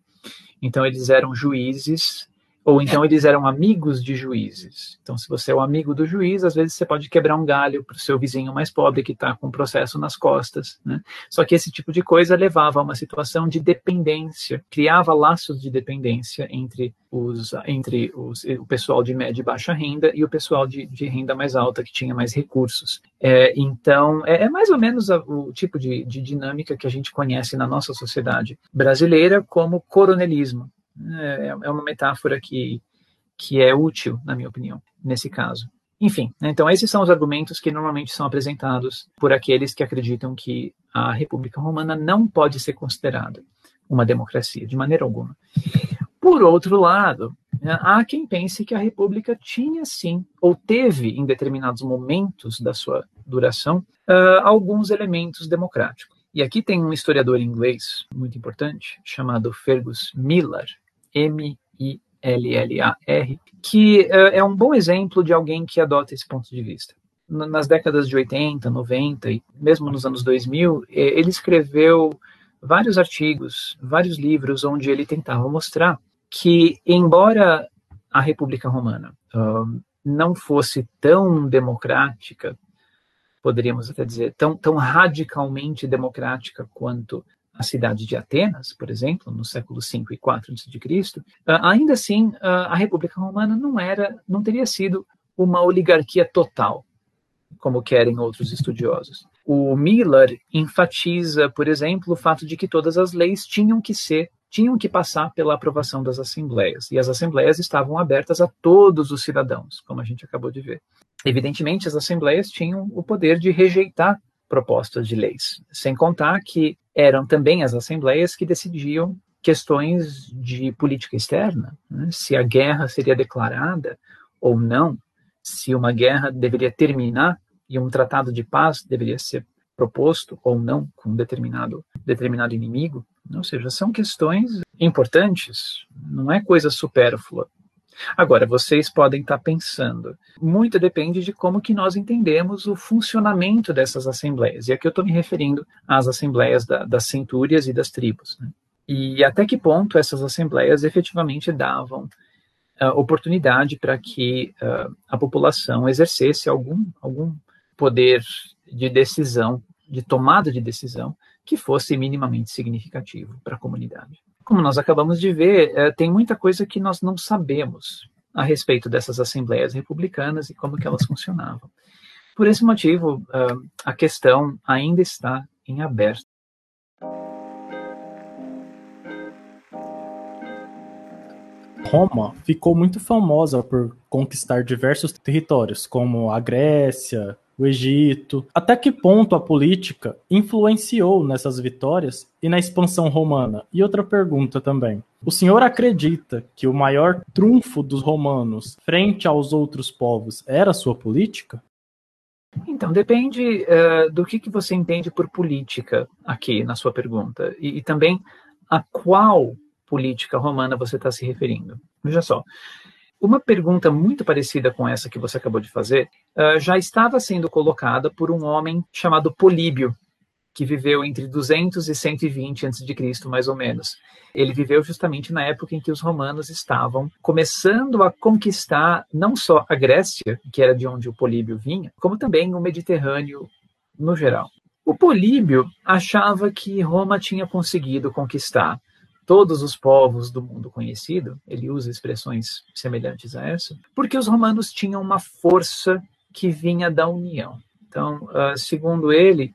Speaker 5: Então, eles eram juízes ou então eles eram amigos de juízes. Então, se você é o um amigo do juiz, às vezes você pode quebrar um galho para o seu vizinho mais pobre que está com um processo nas costas. Né? Só que esse tipo de coisa levava a uma situação de dependência, criava laços de dependência entre os, entre os, o pessoal de média e baixa renda e o pessoal de, de renda mais alta, que tinha mais recursos. É, então, é, é, mais ou menos a, o tipo de, de dinâmica que a gente conhece na nossa sociedade brasileira como coronelismo. É, é uma metáfora que, que é útil, na minha opinião, nesse caso. Enfim, né, então esses são os argumentos que normalmente são apresentados por aqueles que acreditam que a República Romana não pode ser considerada uma democracia, de maneira alguma. Por outro lado, né, há quem pense que a República tinha sim, ou teve em determinados momentos da sua duração, uh, alguns elementos democráticos. E aqui tem um historiador inglês muito importante, chamado Fergus Miller, M-I-L-L-A-R, que uh, é um bom exemplo de alguém que adota esse ponto de vista. Nas décadas de 80, 90 e mesmo nos anos 2000, ele escreveu vários artigos, vários livros onde ele tentava mostrar que, embora a República Romana uh, não fosse tão democrática, poderíamos até dizer, tão, tão radicalmente democrática quanto a cidade de Atenas, por exemplo, no século V e IV a.C., ah, ainda assim ah, a República Romana não era, não teria sido uma oligarquia total, como querem outros estudiosos. O Miller enfatiza, por exemplo, o fato de que todas as leis tinham que ser tinham que passar pela aprovação das assembleias, e as assembleias estavam abertas a todos os cidadãos, como a gente acabou de ver. Evidentemente, as assembleias tinham o poder de rejeitar propostas de leis. Sem contar que eram também as assembleias que decidiam questões de política externa, né? se a guerra seria declarada ou não, se uma guerra deveria terminar e um tratado de paz deveria ser proposto ou não com um determinado determinado inimigo. Ou seja, são questões importantes, não é coisa supérflua. Agora, vocês podem estar pensando, muito depende de como que nós entendemos o funcionamento dessas assembleias. E aqui eu estou me referindo às assembleias da, das centúrias e das tribos. Né? E até que ponto essas assembleias efetivamente davam uh, oportunidade para que uh, a população exercesse algum, algum poder de decisão, de tomada de decisão, que fosse minimamente significativo para a comunidade como nós acabamos de ver, é, tem muita coisa que nós não sabemos a respeito dessas assembleias republicanas e como que elas funcionavam. Por esse motivo, uh, a questão ainda está em aberto.
Speaker 4: Roma ficou muito famosa por conquistar diversos territórios, como a Grécia, o Egito. Até que ponto a política influenciou nessas vitórias e na expansão romana? E outra pergunta também. O senhor acredita que o maior trunfo dos romanos frente aos outros povos era a sua política?
Speaker 5: Então, depende uh, do que, que você entende por política aqui na sua pergunta. E, e também a qual política romana você está se referindo. Veja só, uma pergunta muito parecida com essa que você acabou de fazer uh, já estava sendo colocada por um homem chamado Políbio, que viveu entre 200 e 120 a.C., mais ou menos. Ele viveu justamente na época em que os romanos estavam começando a conquistar não só a Grécia, que era de onde o Políbio vinha, como também o Mediterrâneo no geral. O Políbio achava que Roma tinha conseguido conquistar todos os povos do mundo conhecido, ele usa expressões semelhantes a essa, porque os romanos tinham uma força que vinha da união. Então, uh, segundo ele,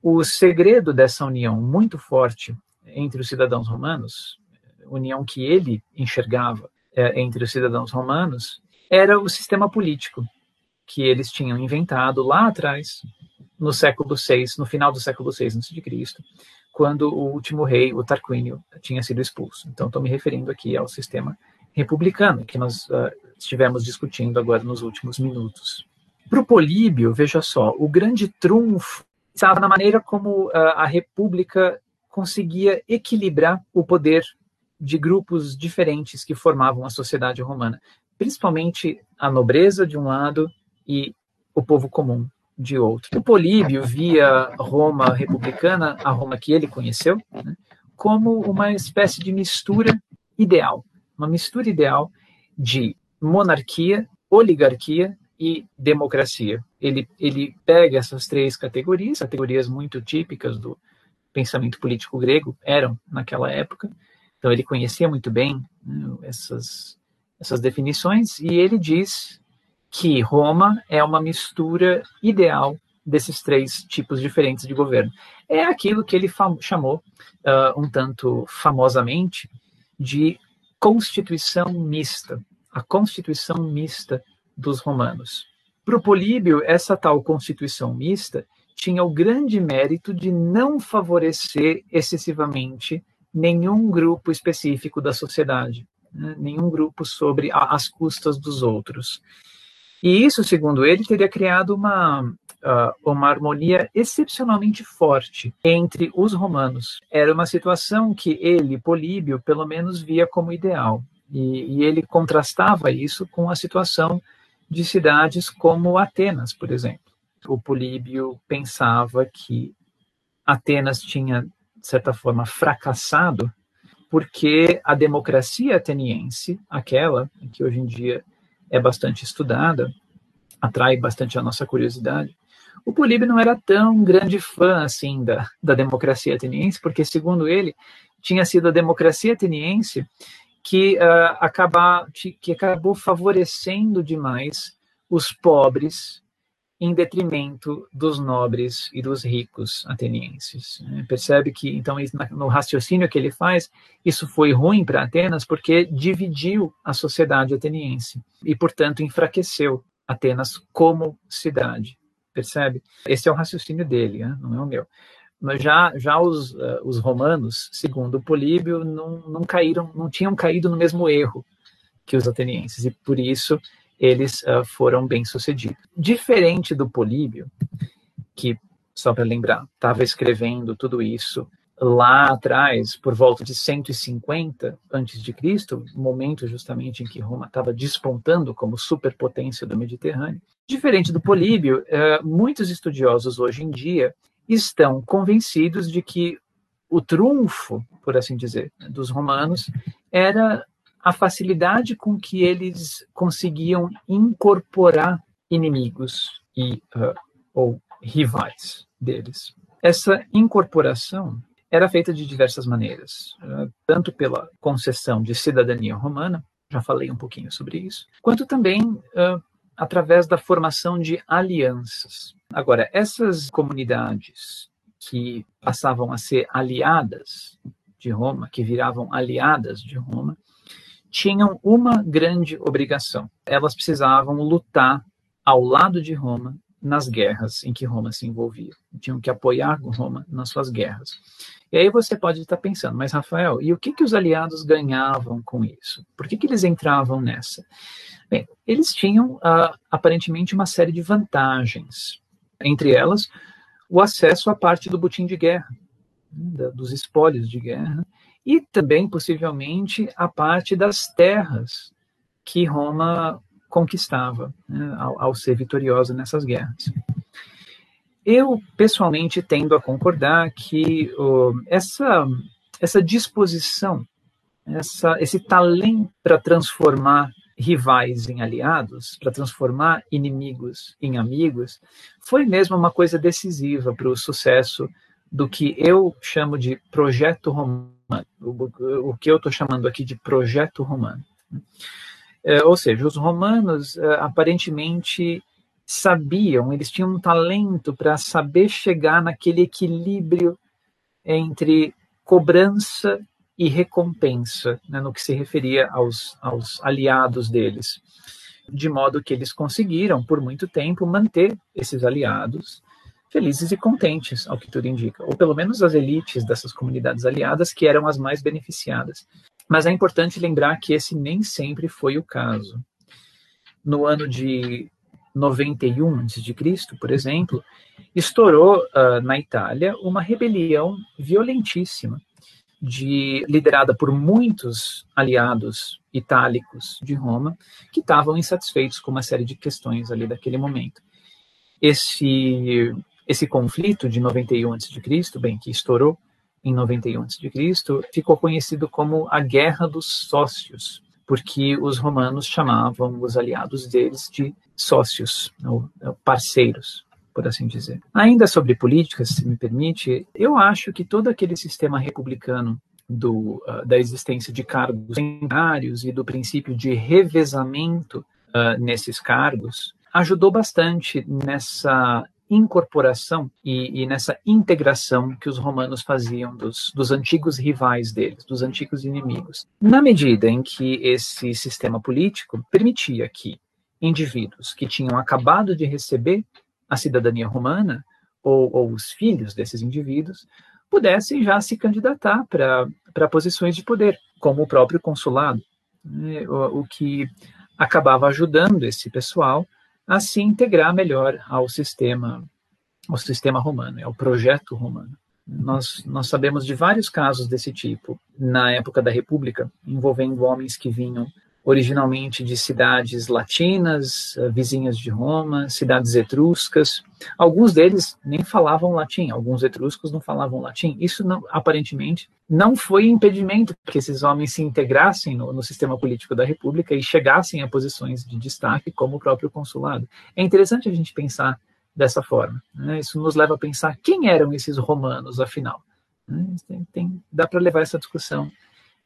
Speaker 5: o segredo dessa união muito forte entre os cidadãos romanos, união que ele enxergava é, entre os cidadãos romanos, era o sistema político que eles tinham inventado lá atrás, no século VI, no final do século VI a.C., quando o último rei, o Tarquínio, tinha sido expulso. Então, estou me referindo aqui ao sistema republicano, que nós uh, estivemos discutindo agora nos últimos minutos. Para o Políbio, veja só, o grande trunfo estava na maneira como uh, a República conseguia equilibrar o poder de grupos diferentes que formavam a sociedade romana, principalmente a nobreza de um lado e o povo comum de outro. O Políbio via Roma republicana, a Roma que ele conheceu, né, como uma espécie de mistura ideal, uma mistura ideal de monarquia, oligarquia e democracia. Ele, ele pega essas três categorias, categorias muito típicas do pensamento político grego, eram naquela época, então ele conhecia muito bem né, essas, essas definições, e ele diz que Roma é uma mistura ideal desses três tipos diferentes de governo. É aquilo que ele chamou, uh, um tanto famosamente, de constituição mista, a constituição mista dos romanos. Para o Políbio, essa tal constituição mista tinha o grande mérito de não favorecer excessivamente nenhum grupo específico da sociedade, né? nenhum grupo sobre as custas dos outros. E isso, segundo ele, teria criado uma, uh, uma harmonia excepcionalmente forte entre os romanos. Era uma situação que ele, Políbio, pelo menos via como ideal. E, e ele contrastava isso com a situação de cidades como Atenas, por exemplo. O Políbio pensava que Atenas tinha, de certa forma, fracassado porque a democracia ateniense, aquela que hoje em dia é bastante estudada, atrai bastante a nossa curiosidade. O Políbio não era tão grande fã assim da, da democracia ateniense, porque, segundo ele, tinha sido a democracia ateniense que, uh, acabar, que acabou favorecendo demais os pobres em detrimento dos nobres e dos ricos atenienses. Né? Percebe que, então, no raciocínio que ele faz, isso foi ruim para Atenas porque dividiu a sociedade ateniense e, portanto, enfraqueceu Atenas como cidade. Percebe? Esse é o raciocínio dele, né? não é o meu. Mas já, já os, uh, os romanos, segundo Políbio, não, não caíram, não tinham caído no mesmo erro que os atenienses, e por isso eles uh, foram bem-sucedidos. Diferente do Políbio, que, só para lembrar, estava escrevendo tudo isso lá atrás, por volta de 150 antes de Cristo, momento justamente em que Roma estava despontando como superpotência do Mediterrâneo. Diferente do Políbio, uh, muitos estudiosos hoje em dia estão convencidos de que o trunfo, por assim dizer, dos romanos era a facilidade com que eles conseguiam incorporar inimigos e uh, ou rivais deles. Essa incorporação era feita de diversas maneiras, uh, tanto pela concessão de cidadania romana, já falei um pouquinho sobre isso, quanto também uh, através da formação de alianças. Agora, essas comunidades que passavam a ser aliadas de Roma, que viravam aliadas de Roma, tinham uma grande obrigação. Elas precisavam lutar ao lado de Roma nas guerras em que Roma se envolvia. Tinham que apoiar Roma nas suas guerras. E aí você pode estar pensando, mas Rafael, e o que, que os aliados ganhavam com isso? Por que, que eles entravam nessa? Bem, eles tinham uh, aparentemente uma série de vantagens. Entre elas, o acesso à parte do butim de guerra, né, dos espólios de guerra, e também, possivelmente, a parte das terras que Roma conquistava né, ao, ao, ser vitoriosa nessas guerras. Eu, pessoalmente, tendo a concordar que essa, essa disposição, essa, esse talento para transformar rivais em aliados, para transformar inimigos em amigos, foi mesmo uma coisa decisiva para o sucesso do que eu chamo de projeto romano, o, o que eu estou chamando aqui de projeto romano. É, ou seja, os romanos é, aparentemente sabiam, eles tinham um talento para saber chegar naquele equilíbrio entre cobrança e recompensa, né, no que se referia aos, aos aliados deles. De modo que eles conseguiram, por muito tempo, manter esses aliados felizes e contentes, ao que tudo indica, ou pelo menos as elites dessas comunidades aliadas, que eram as mais beneficiadas. Mas é importante lembrar que esse nem sempre foi o caso. No ano de 91 a.C., por exemplo, estourou uh, na Itália uma rebelião violentíssima de, liderada por muitos aliados itálicos de Roma, que estavam insatisfeitos com uma série de questões ali daquele momento. Esse, esse conflito de 91 a.C., bem, que estourou em 91 a.C., ficou conhecido como a Guerra dos Sócios, porque os romanos chamavam os aliados deles de sócios, ou parceiros por assim dizer. Ainda sobre política, se me permite, eu acho que todo aquele sistema republicano do, uh, da existência de cargos temporários e do princípio de revezamento uh, nesses cargos ajudou bastante nessa incorporação e, e, nessa integração que os romanos faziam dos, dos antigos rivais deles, dos antigos inimigos. Na medida em que esse sistema político permitia que indivíduos que tinham acabado de receber a cidadania romana, ou, ou os filhos desses indivíduos, pudessem já se candidatar para posições de poder, como o próprio consulado, né, o, o que acabava ajudando esse pessoal a se integrar melhor ao sistema ao sistema romano, ao projeto romano. Nós, nós sabemos de vários casos desse tipo na época da República, envolvendo homens que vinham originalmente de cidades latinas, eh, vizinhas de Roma, cidades etruscas. Alguns deles nem falavam latim, alguns etruscos não falavam latim. Isso, não, aparentemente, não foi impedimento que esses homens se integrassem no, no, sistema político da República e chegassem a posições de destaque, como o próprio consulado. É interessante a gente pensar dessa forma. Né? Isso nos leva a pensar quem eram esses romanos, afinal. Né? Tem, tem, dá para levar essa discussão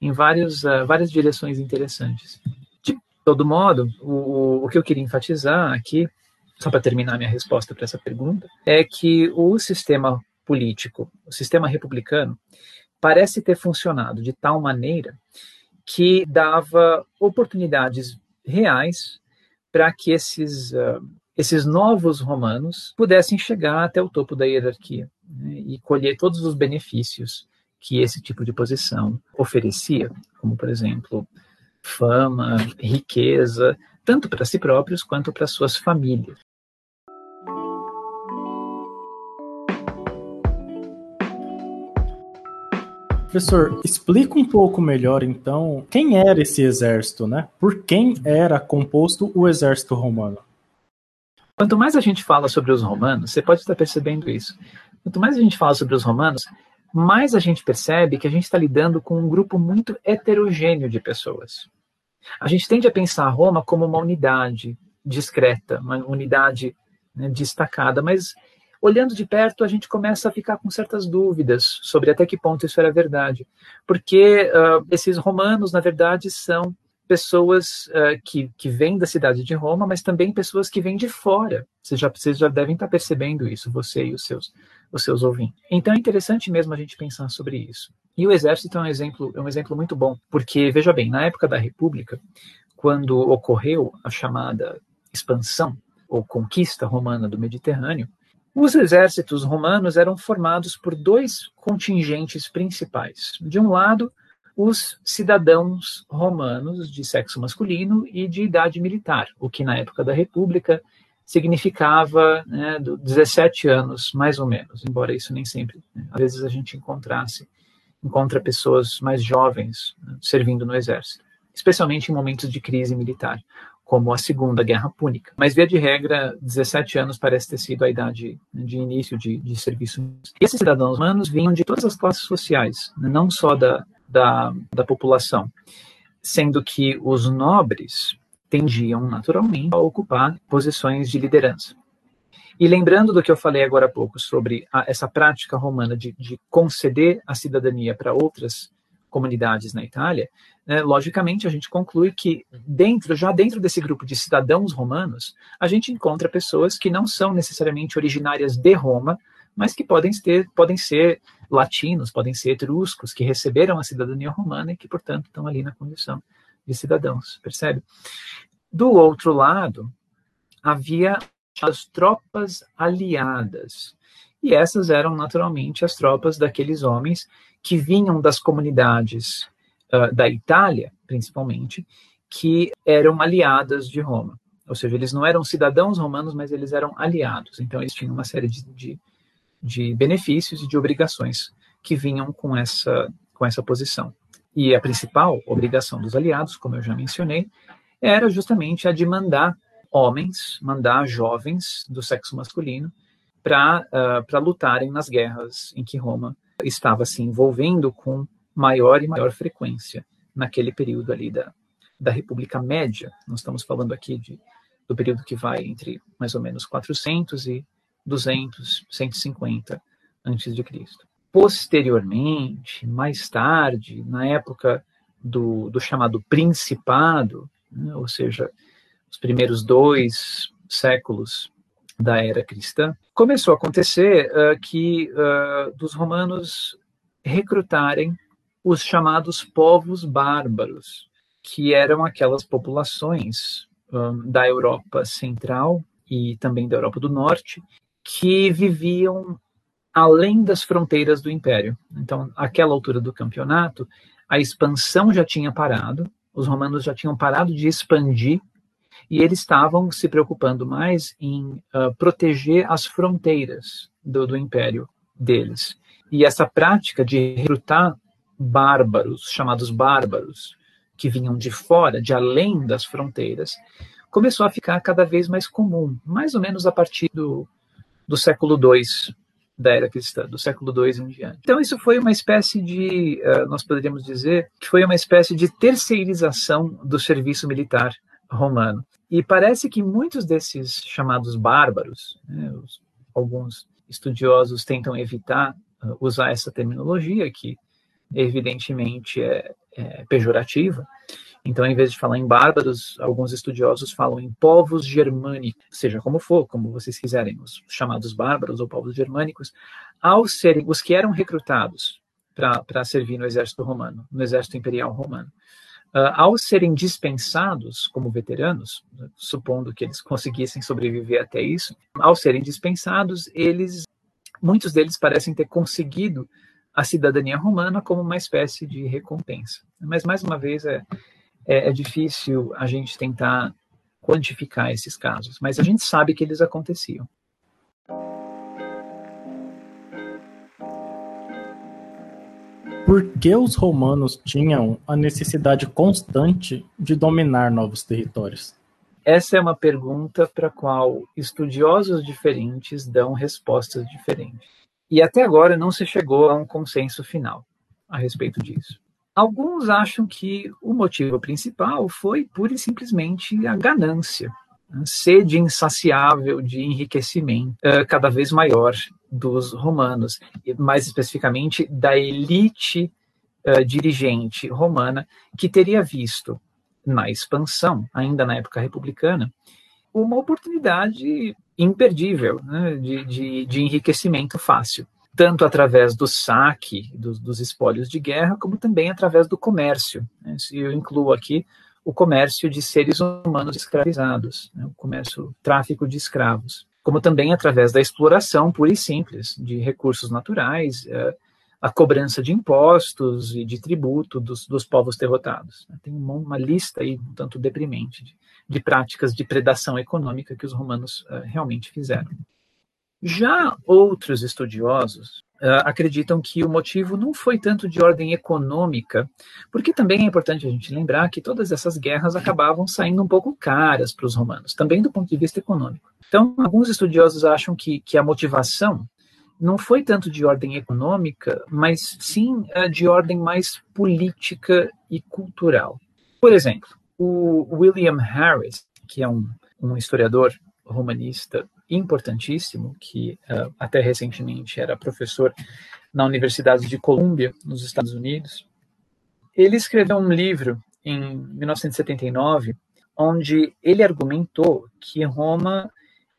Speaker 5: em vários, uh, várias direções interessantes. De todo modo, o, o que eu queria enfatizar aqui, só para terminar minha resposta para essa pergunta, é que o sistema político, o sistema republicano, parece ter funcionado de tal maneira que dava oportunidades reais para que esses, uh, esses novos romanos pudessem chegar até o topo da hierarquia né, e colher todos os benefícios que esse tipo de posição oferecia, como, por exemplo, fama, riqueza, tanto para si próprios quanto para suas famílias.
Speaker 4: Professor, explica um pouco melhor então quem era esse exército, né? Por quem era composto o exército romano?
Speaker 5: Quanto mais a gente fala sobre os romanos, você pode estar percebendo isso. Quanto mais a gente fala sobre os romanos, mais a gente percebe que a gente está lidando com um grupo muito heterogêneo de pessoas. A gente tende a pensar Roma como uma unidade discreta, uma unidade né, destacada, mas olhando de perto a gente começa a ficar com certas dúvidas sobre até que ponto isso era verdade, porque uh, esses romanos, na verdade, são pessoas uh, que, que vêm da cidade de Roma, mas também pessoas que vêm de fora. Vocês já, vocês já devem estar percebendo isso, você e os seus os seus ouvintes. Então é interessante mesmo a gente pensar sobre isso. E o exército é um exemplo, é um exemplo muito bom, porque veja bem, na época da República, quando ocorreu a chamada expansão ou conquista romana do Mediterrâneo, os exércitos romanos eram formados por dois contingentes principais. De um lado, os cidadãos romanos de sexo masculino e de idade militar, o que na época da República significava né, 17 anos, mais ou menos, embora isso nem sempre, né, às vezes a gente encontrasse, encontra pessoas mais jovens né, servindo no exército, especialmente em momentos de crise militar, como a Segunda Guerra Púnica. Mas, via de regra, 17 anos parece ter sido a idade de início de, de serviço. Esses cidadãos humanos vinham de todas as classes sociais, né, não só da, da, da população, sendo que os nobres tendiam naturalmente a ocupar posições de liderança. E lembrando do que eu falei agora há pouco sobre a, essa prática romana de, de conceder a cidadania para outras comunidades na Itália, né, logicamente a gente conclui que dentro, já dentro desse grupo de cidadãos romanos, a gente encontra pessoas que não são necessariamente originárias de Roma, mas que podem, ter, podem ser latinos, podem ser etruscos, que receberam a cidadania romana e que, portanto, estão ali na condição de cidadãos, percebe? Do outro lado, havia as tropas aliadas, e essas eram naturalmente as tropas daqueles homens que vinham das comunidades uh, da Itália, principalmente, que eram aliadas de Roma. Ou seja, eles não eram cidadãos romanos, mas eles eram aliados. Então, eles tinham uma série de, de, de benefícios e de obrigações que vinham com essa, com essa posição. E a principal obrigação dos aliados, como eu já mencionei, era justamente a de mandar homens, mandar jovens do sexo masculino para uh, lutarem nas guerras em que Roma estava se envolvendo com maior e maior frequência naquele período ali da, da República Média. Nós estamos falando aqui de, do período que vai entre mais ou menos 400 e 200, 150 antes de Cristo. Posteriormente, mais tarde, na época do, do chamado Principado, né, ou seja, os primeiros dois séculos da era cristã, começou a acontecer uh, que uh, dos romanos recrutarem os chamados povos bárbaros, que eram aquelas populações um, da Europa Central e também da Europa do Norte, que viviam além das fronteiras do Império. Então, àquela altura do campeonato, a expansão já tinha parado, os romanos já tinham parado de expandir e eles estavam se preocupando mais em uh, proteger as fronteiras do, do império deles. E essa prática de recrutar bárbaros, chamados bárbaros, que vinham de fora, de além das fronteiras, começou a ficar cada vez mais comum, mais ou menos a partir do, do século II da era cristã, do século II em diante. Então isso foi uma espécie de, uh, nós poderíamos dizer, que foi uma espécie de terceirização do serviço militar romano. E parece que muitos desses chamados bárbaros, né, os, alguns estudiosos tentam evitar uh, usar essa terminologia, que evidentemente é, é pejorativa, então, em vez de falar em bárbaros, alguns estudiosos falam em povos germânicos, seja como for, como vocês quiserem, os chamados bárbaros ou povos germânicos, ao serem os que eram recrutados para servir no exército romano, no exército imperial romano, uh, ao serem dispensados como veteranos, supondo que eles [laughs] conseguissem sobreviver até isso, ao serem dispensados, eles, muitos deles parecem ter conseguido a cidadania romana como uma espécie de recompensa. Mas mais uma vez é é, é difícil a gente tentar quantificar esses casos, mas a gente sabe que eles aconteciam.
Speaker 4: Por que os romanos tinham a necessidade constante de dominar novos territórios?
Speaker 5: Essa é uma pergunta para a qual estudiosos diferentes dão respostas diferentes. E até agora não se chegou a um consenso final a respeito disso. Alguns acham que o motivo principal foi pura e simplesmente a ganância, a sede insaciável de enriquecimento uh, cada vez maior dos romanos, mais especificamente da elite uh, dirigente romana, que teria visto na expansão, ainda na época republicana, uma oportunidade imperdível né, de, de, de, enriquecimento fácil, tanto através do saque dos, dos espólios de guerra, como também através do comércio. Né, eu incluo aqui o comércio de seres humanos escravizados, né, o comércio, o tráfico de escravos, como também através da exploração pura e simples de recursos naturais, eh, a cobrança de impostos e de tributo dos, dos povos derrotados. Tem uma, uma, lista aí um tanto deprimente de, de, práticas de predação econômica que os romanos uh, realmente fizeram. Já outros estudiosos uh, acreditam que o motivo não foi tanto de ordem econômica, porque também é importante a gente lembrar que todas essas guerras acabavam saindo um pouco caras para os romanos, também do ponto de vista econômico. Então, alguns estudiosos acham que, que a motivação não foi tanto de ordem econômica, mas sim eh, de ordem mais política e cultural. Por exemplo, o William Harris, que é um, um historiador romanista importantíssimo, que uh, até recentemente era professor na Universidade de Columbia, nos Estados Unidos, ele escreveu um livro em 1979, onde ele argumentou que Roma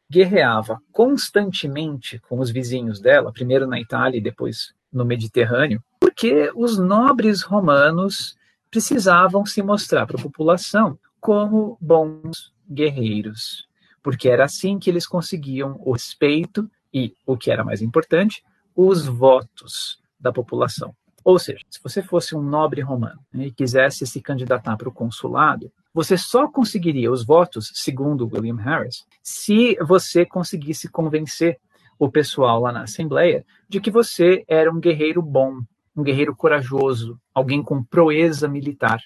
Speaker 5: guerreava constantemente com os vizinhos dela, primeiro na Itália e depois no Mediterrâneo, porque os nobres romanos precisavam se mostrar para a população como bons guerreiros, porque era assim que eles conseguiam o respeito e, o que era mais importante, os votos da população. Ou seja, se você fosse um nobre romano né, e quisesse se candidatar para o consulado, você só conseguiria os votos, segundo William Harris, se você conseguisse convencer o pessoal lá na Assembleia de que você era um guerreiro bom, um guerreiro corajoso, alguém com proeza militar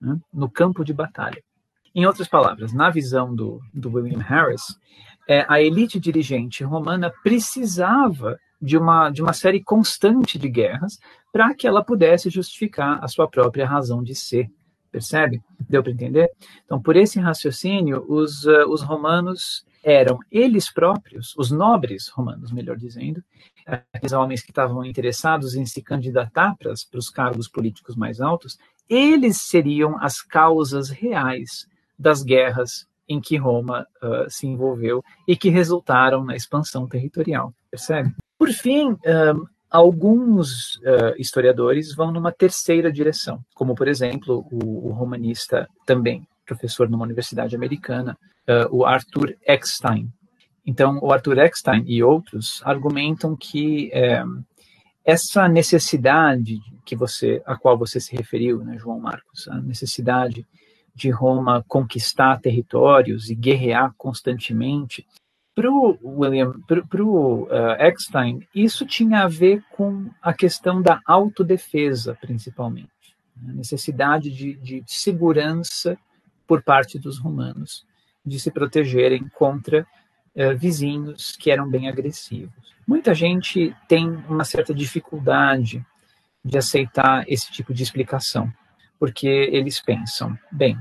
Speaker 5: né, no campo de batalha. Em outras palavras, na visão do, do William Harris, é, a elite dirigente romana precisava de uma, de uma série constante de guerras para que ela pudesse justificar a sua própria razão de ser. Percebe? Deu para entender? Então, por esse raciocínio, os, uh, os romanos eram eles próprios, os nobres romanos, melhor dizendo, aqueles homens que estavam interessados em se candidatar para, os cargos políticos mais altos, eles seriam as causas reais das guerras em que Roma uh, se envolveu e que resultaram na expansão territorial. Percebe? Por fim, um, Alguns uh, historiadores vão numa terceira direção, como, por exemplo, o, o romanista também, professor numa universidade americana, uh, o Arthur Eckstein. Então, o Arthur Eckstein e outros argumentam que é, essa necessidade que você, a qual você se referiu, né, João Marcos, a necessidade de Roma conquistar territórios e guerrear constantemente, para o William, para o uh, Eckstein, isso tinha a ver com a questão da autodefesa, principalmente. Né? A necessidade de, de segurança por parte dos romanos, de se protegerem contra uh, vizinhos que eram bem agressivos. Muita gente tem uma certa dificuldade de aceitar esse tipo de explicação, porque eles pensam, bem,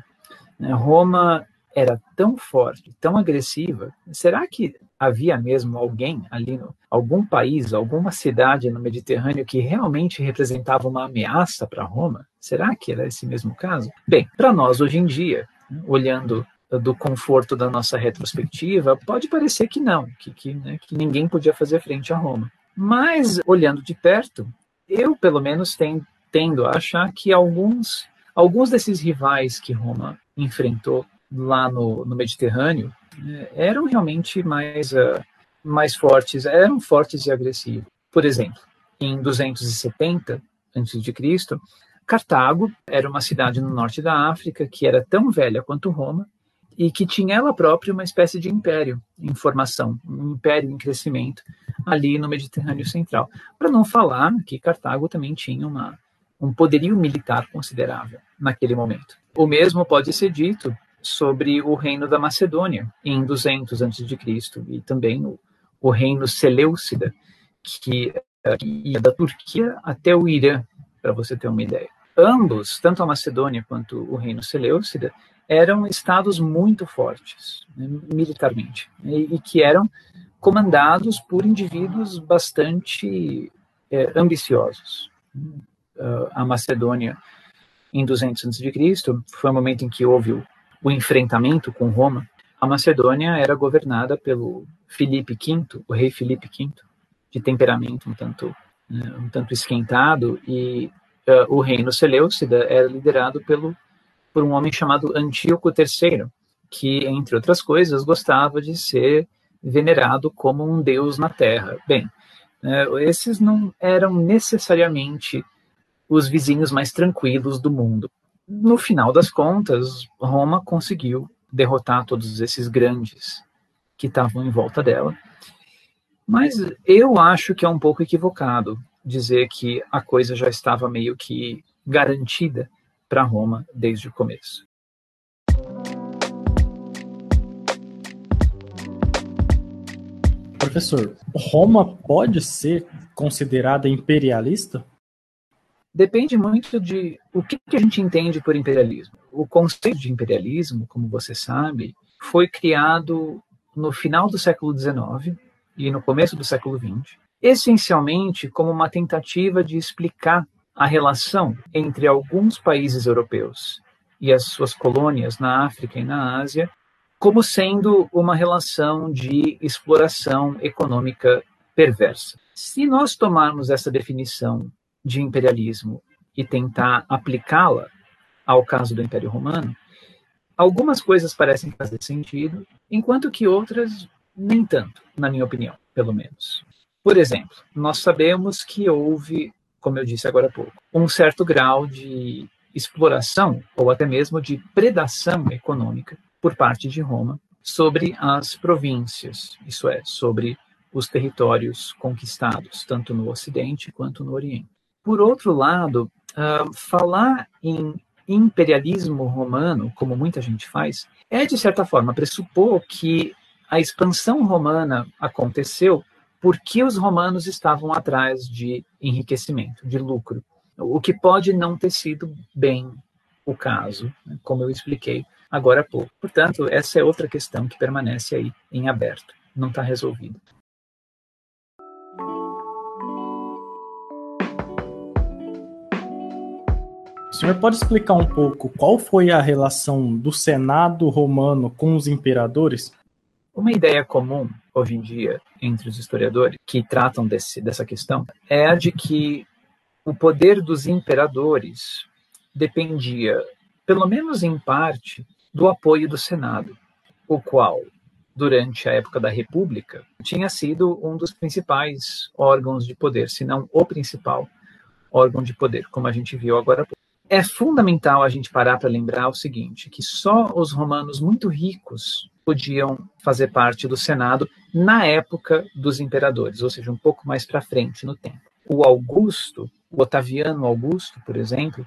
Speaker 5: né, Roma era tão forte, tão agressiva, será que havia mesmo alguém ali, no, algum país, alguma cidade no Mediterrâneo que realmente representava uma ameaça para Roma? Será que era esse mesmo caso? Bem, para nós hoje em dia, olhando do conforto da nossa retrospectiva, pode parecer que não, que, que, né, que ninguém podia fazer frente a Roma. Mas, olhando de perto, eu, pelo menos, tem, tendo a achar que alguns, alguns desses rivais que Roma enfrentou lá no, no Mediterrâneo é, eram realmente mais, uh, mais fortes, eram fortes e agressivos. Por exemplo, em 270 a.C., Cartago era uma cidade no norte da África que era tão velha quanto Roma e que tinha ela própria uma espécie de império em formação, um império em crescimento ali no Mediterrâneo Central. Para não falar que Cartago também tinha uma, um poderio militar considerável naquele momento. O mesmo pode ser dito sobre o reino da Macedônia em 200 a.C. e também o, o reino Seleucida, que, que ia da Turquia até o Irã, para você ter uma ideia. Ambos, tanto a Macedônia quanto o reino Seleucida, eram estados muito fortes né, militarmente e, e, que eram comandados por indivíduos bastante é, ambiciosos. Uh, a Macedônia, em 200 a.C., foi o momento em que houve o o enfrentamento com Roma, a Macedônia era governada pelo Filipe V, o rei Filipe V, de temperamento um tanto, né, um tanto esquentado, e uh, o reino Seleucida era liderado pelo, por um homem chamado Antíoco III, que, entre outras coisas, gostava de ser venerado como um deus na terra. Bem, uh, esses não eram necessariamente os vizinhos mais tranquilos do mundo. No final das contas, Roma conseguiu derrotar todos esses grandes que estavam em volta dela. Mas eu acho que é um pouco equivocado dizer que a coisa já estava meio que garantida para Roma desde o começo.
Speaker 4: Professor, Roma pode ser considerada imperialista?
Speaker 5: Depende muito de o que, a gente entende por imperialismo. O conceito de imperialismo, como você sabe, foi criado no final do século XIX e no começo do século XX, essencialmente como uma tentativa de explicar a relação entre alguns países europeus e as suas colônias na África e na Ásia como sendo uma relação de exploração econômica perversa. Se nós tomarmos essa definição de imperialismo e tentar aplicá-la ao caso do Império Romano, algumas coisas parecem fazer sentido, enquanto que outras nem tanto, na minha opinião, pelo menos. Por exemplo, nós sabemos que houve, como eu disse agora há pouco, um certo grau de exploração ou até mesmo de predação econômica por parte de Roma sobre as províncias, isso é, sobre os territórios conquistados, tanto no Ocidente quanto no Oriente. Por outro lado, uh, falar em imperialismo romano, como muita gente faz, é de certa forma pressupor que a expansão romana aconteceu porque os romanos estavam atrás de enriquecimento, de lucro, o que pode não ter sido bem o caso, né, como eu expliquei agora há pouco. Portanto, essa é outra questão que permanece aí em aberto, não está resolvida.
Speaker 4: Senhor pode explicar um pouco qual foi a relação do Senado romano com os imperadores?
Speaker 5: Uma ideia comum hoje em dia entre os historiadores que tratam desse, dessa questão é a de que o poder dos imperadores dependia, pelo menos em parte, do apoio do Senado, o qual, durante a época da República, tinha sido um dos principais órgãos de poder, se não o principal órgão de poder, como a gente viu agora é fundamental a gente parar para lembrar o seguinte, que só os romanos muito ricos podiam fazer parte do Senado na época dos imperadores, ou seja, um pouco mais para frente no tempo. O Augusto, o Otaviano Augusto, por exemplo,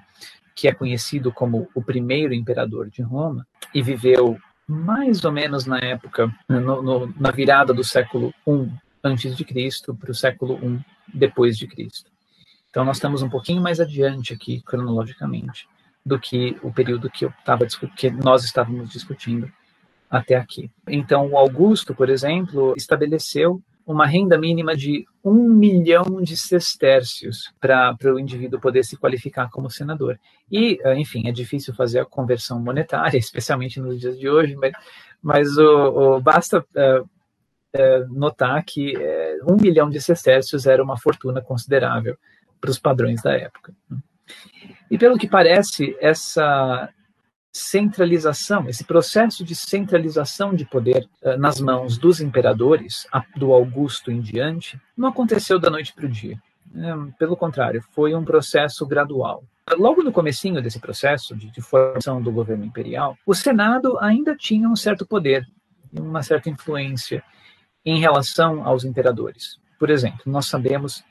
Speaker 5: que é conhecido como o primeiro imperador de Roma e viveu mais ou menos na época, no, no, na virada do século I antes de Cristo para o século I depois de Cristo. Então, nós estamos um pouquinho mais adiante aqui, cronologicamente, do que o período que, eu tava, que nós estávamos discutindo até aqui. Então, o Augusto, por exemplo, estabeleceu uma renda mínima de um milhão de sestércios para o indivíduo poder se qualificar como senador. E, eh, enfim, é difícil fazer a conversão monetária, [laughs] especialmente nos dias de hoje, mas, mas o, o basta uh, uh, notar que um milhão de sestércios era uma fortuna considerável para os padrões da época. E pelo que parece, essa centralização, esse processo de centralização de poder uh, nas mãos dos imperadores, a, do Augusto em diante, não aconteceu da noite para o dia. É, pelo contrário, foi um processo gradual. Logo no comecinho desse processo de, de formação do governo imperial, o Senado ainda tinha um certo poder, uma certa influência em relação aos imperadores. Por exemplo, nós sabemos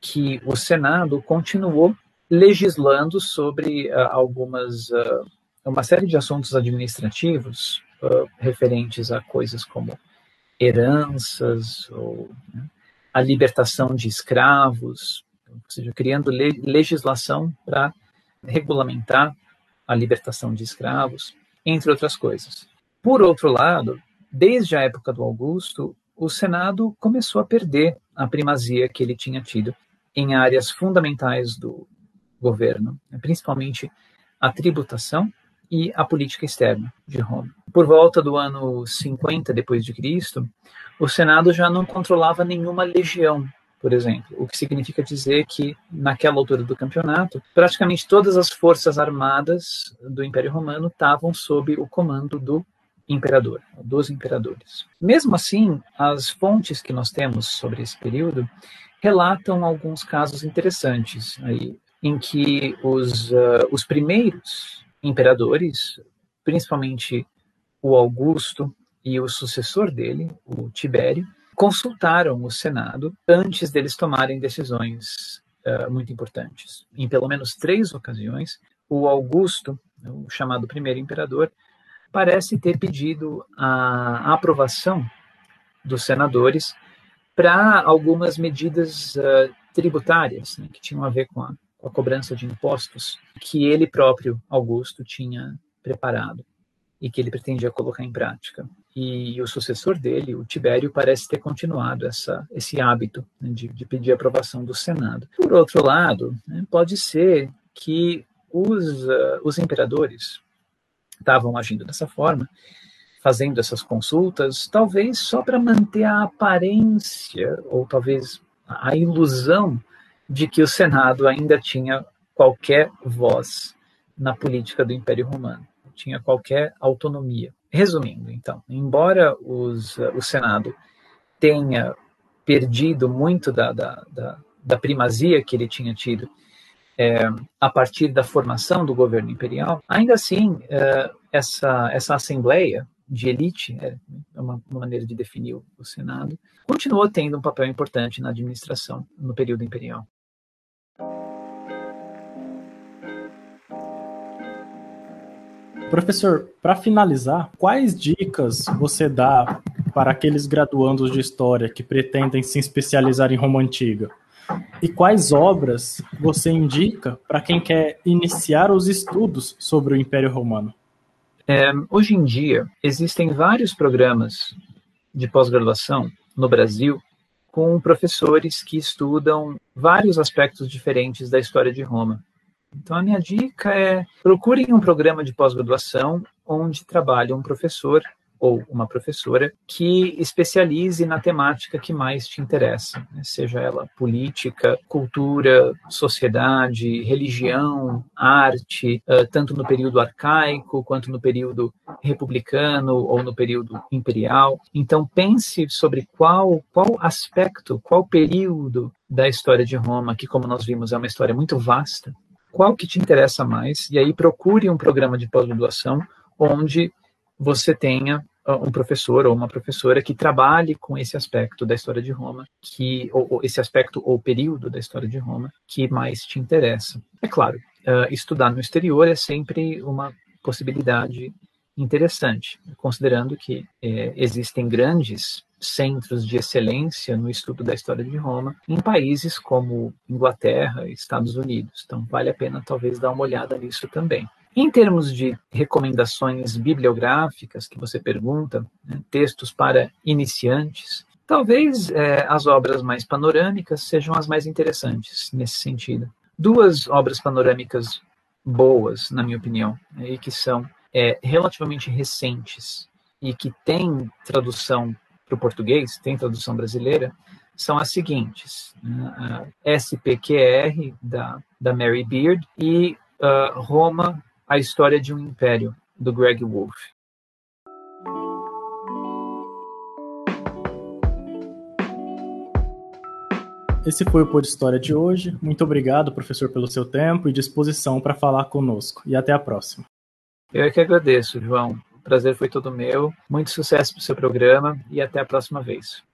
Speaker 5: que o Senado continuou legislando sobre uh, algumas uh, uma série de assuntos administrativos uh, referentes a coisas como heranças ou né, a libertação de escravos, ou seja, criando le legislação para regulamentar a libertação de escravos, entre outras coisas. Por outro lado, desde a época do Augusto, o Senado começou a perder a primazia que ele tinha tido em áreas fundamentais do governo, né, principalmente a tributação e a política externa de Roma. Por volta do ano 50 depois de Cristo, o Senado já não controlava nenhuma legião, por exemplo, o que significa dizer que naquela altura do campeonato, praticamente todas as forças armadas do Império Romano estavam sob o comando do imperador, dos imperadores. Mesmo assim, as fontes que nós temos sobre esse período relatam alguns casos interessantes aí, em que os, uh, os primeiros imperadores, principalmente o Augusto e o sucessor dele, o Tibério, consultaram o Senado antes deles tomarem decisões uh, muito importantes. Em pelo menos três ocasiões, o Augusto, o chamado primeiro imperador, parece ter pedido a aprovação dos senadores para algumas medidas uh, tributárias né, que tinham a ver com a, com a cobrança de impostos que ele próprio, Augusto, tinha preparado e que ele pretendia colocar em prática. E o sucessor dele, o Tibério, parece ter continuado essa, esse hábito né, de, de, pedir aprovação do Senado. Por outro lado, né, pode ser que os, uh, os imperadores estavam agindo dessa forma, fazendo essas consultas, talvez só para manter a aparência, ou talvez a ilusão de que o Senado ainda tinha qualquer voz na política do Império Romano, tinha qualquer autonomia. Resumindo, então, embora os, o Senado tenha perdido muito da, da, da, da primazia que ele tinha tido é, a partir da formação do governo imperial, ainda assim, é, essa, essa assembleia de elite, é, é uma, maneira de definir o Senado, continuou tendo um papel importante na administração no período imperial.
Speaker 4: Professor, para finalizar, quais dicas você dá para aqueles graduandos de história que pretendem se especializar em Roma Antiga? E quais obras você indica para quem quer iniciar os estudos sobre o Império Romano?
Speaker 5: É, hoje em dia, existem vários programas de pós-graduação no Brasil com professores que estudam vários aspectos diferentes da história de Roma. Então, a minha dica é procurem um programa de pós-graduação onde trabalhe um professor ou uma professora que especialize na temática que mais te interessa, né? seja ela política, cultura, sociedade, religião, arte, uh, tanto no período arcaico quanto no período republicano ou no período imperial. Então pense sobre qual qual aspecto, qual período da história de Roma, que como nós vimos é uma história muito vasta, qual que te interessa mais e aí procure um programa de pós-graduação onde você tenha ah, um professor ou uma professora que trabalhe com esse aspecto da história de Roma, que ou, ou esse aspecto ou período da história de Roma que mais te interessa. É claro, uh, estudar no exterior é sempre uma possibilidade interessante, considerando que é, existem grandes centros de excelência no estudo da história de Roma em países como Inglaterra e Estados Unidos. Então, vale a pena talvez dar uma olhada nisso também. Em termos de recomendações bibliográficas que você pergunta, né, textos para iniciantes, talvez é, as obras mais panorâmicas sejam as mais interessantes nesse sentido. Duas obras panorâmicas boas, na minha opinião, né, e que são é, relativamente recentes e que têm tradução para o português, tem tradução brasileira, são as seguintes: né, SPQR, da, da Mary Beard, e uh, Roma, a História de um Império, do Greg Wolfe.
Speaker 4: Esse foi o Pod História de hoje. Muito obrigado, professor, pelo seu tempo e disposição para falar conosco. E até a próxima.
Speaker 5: Eu é que agradeço, João. O prazer foi todo meu. Muito sucesso para o seu programa e até a próxima vez.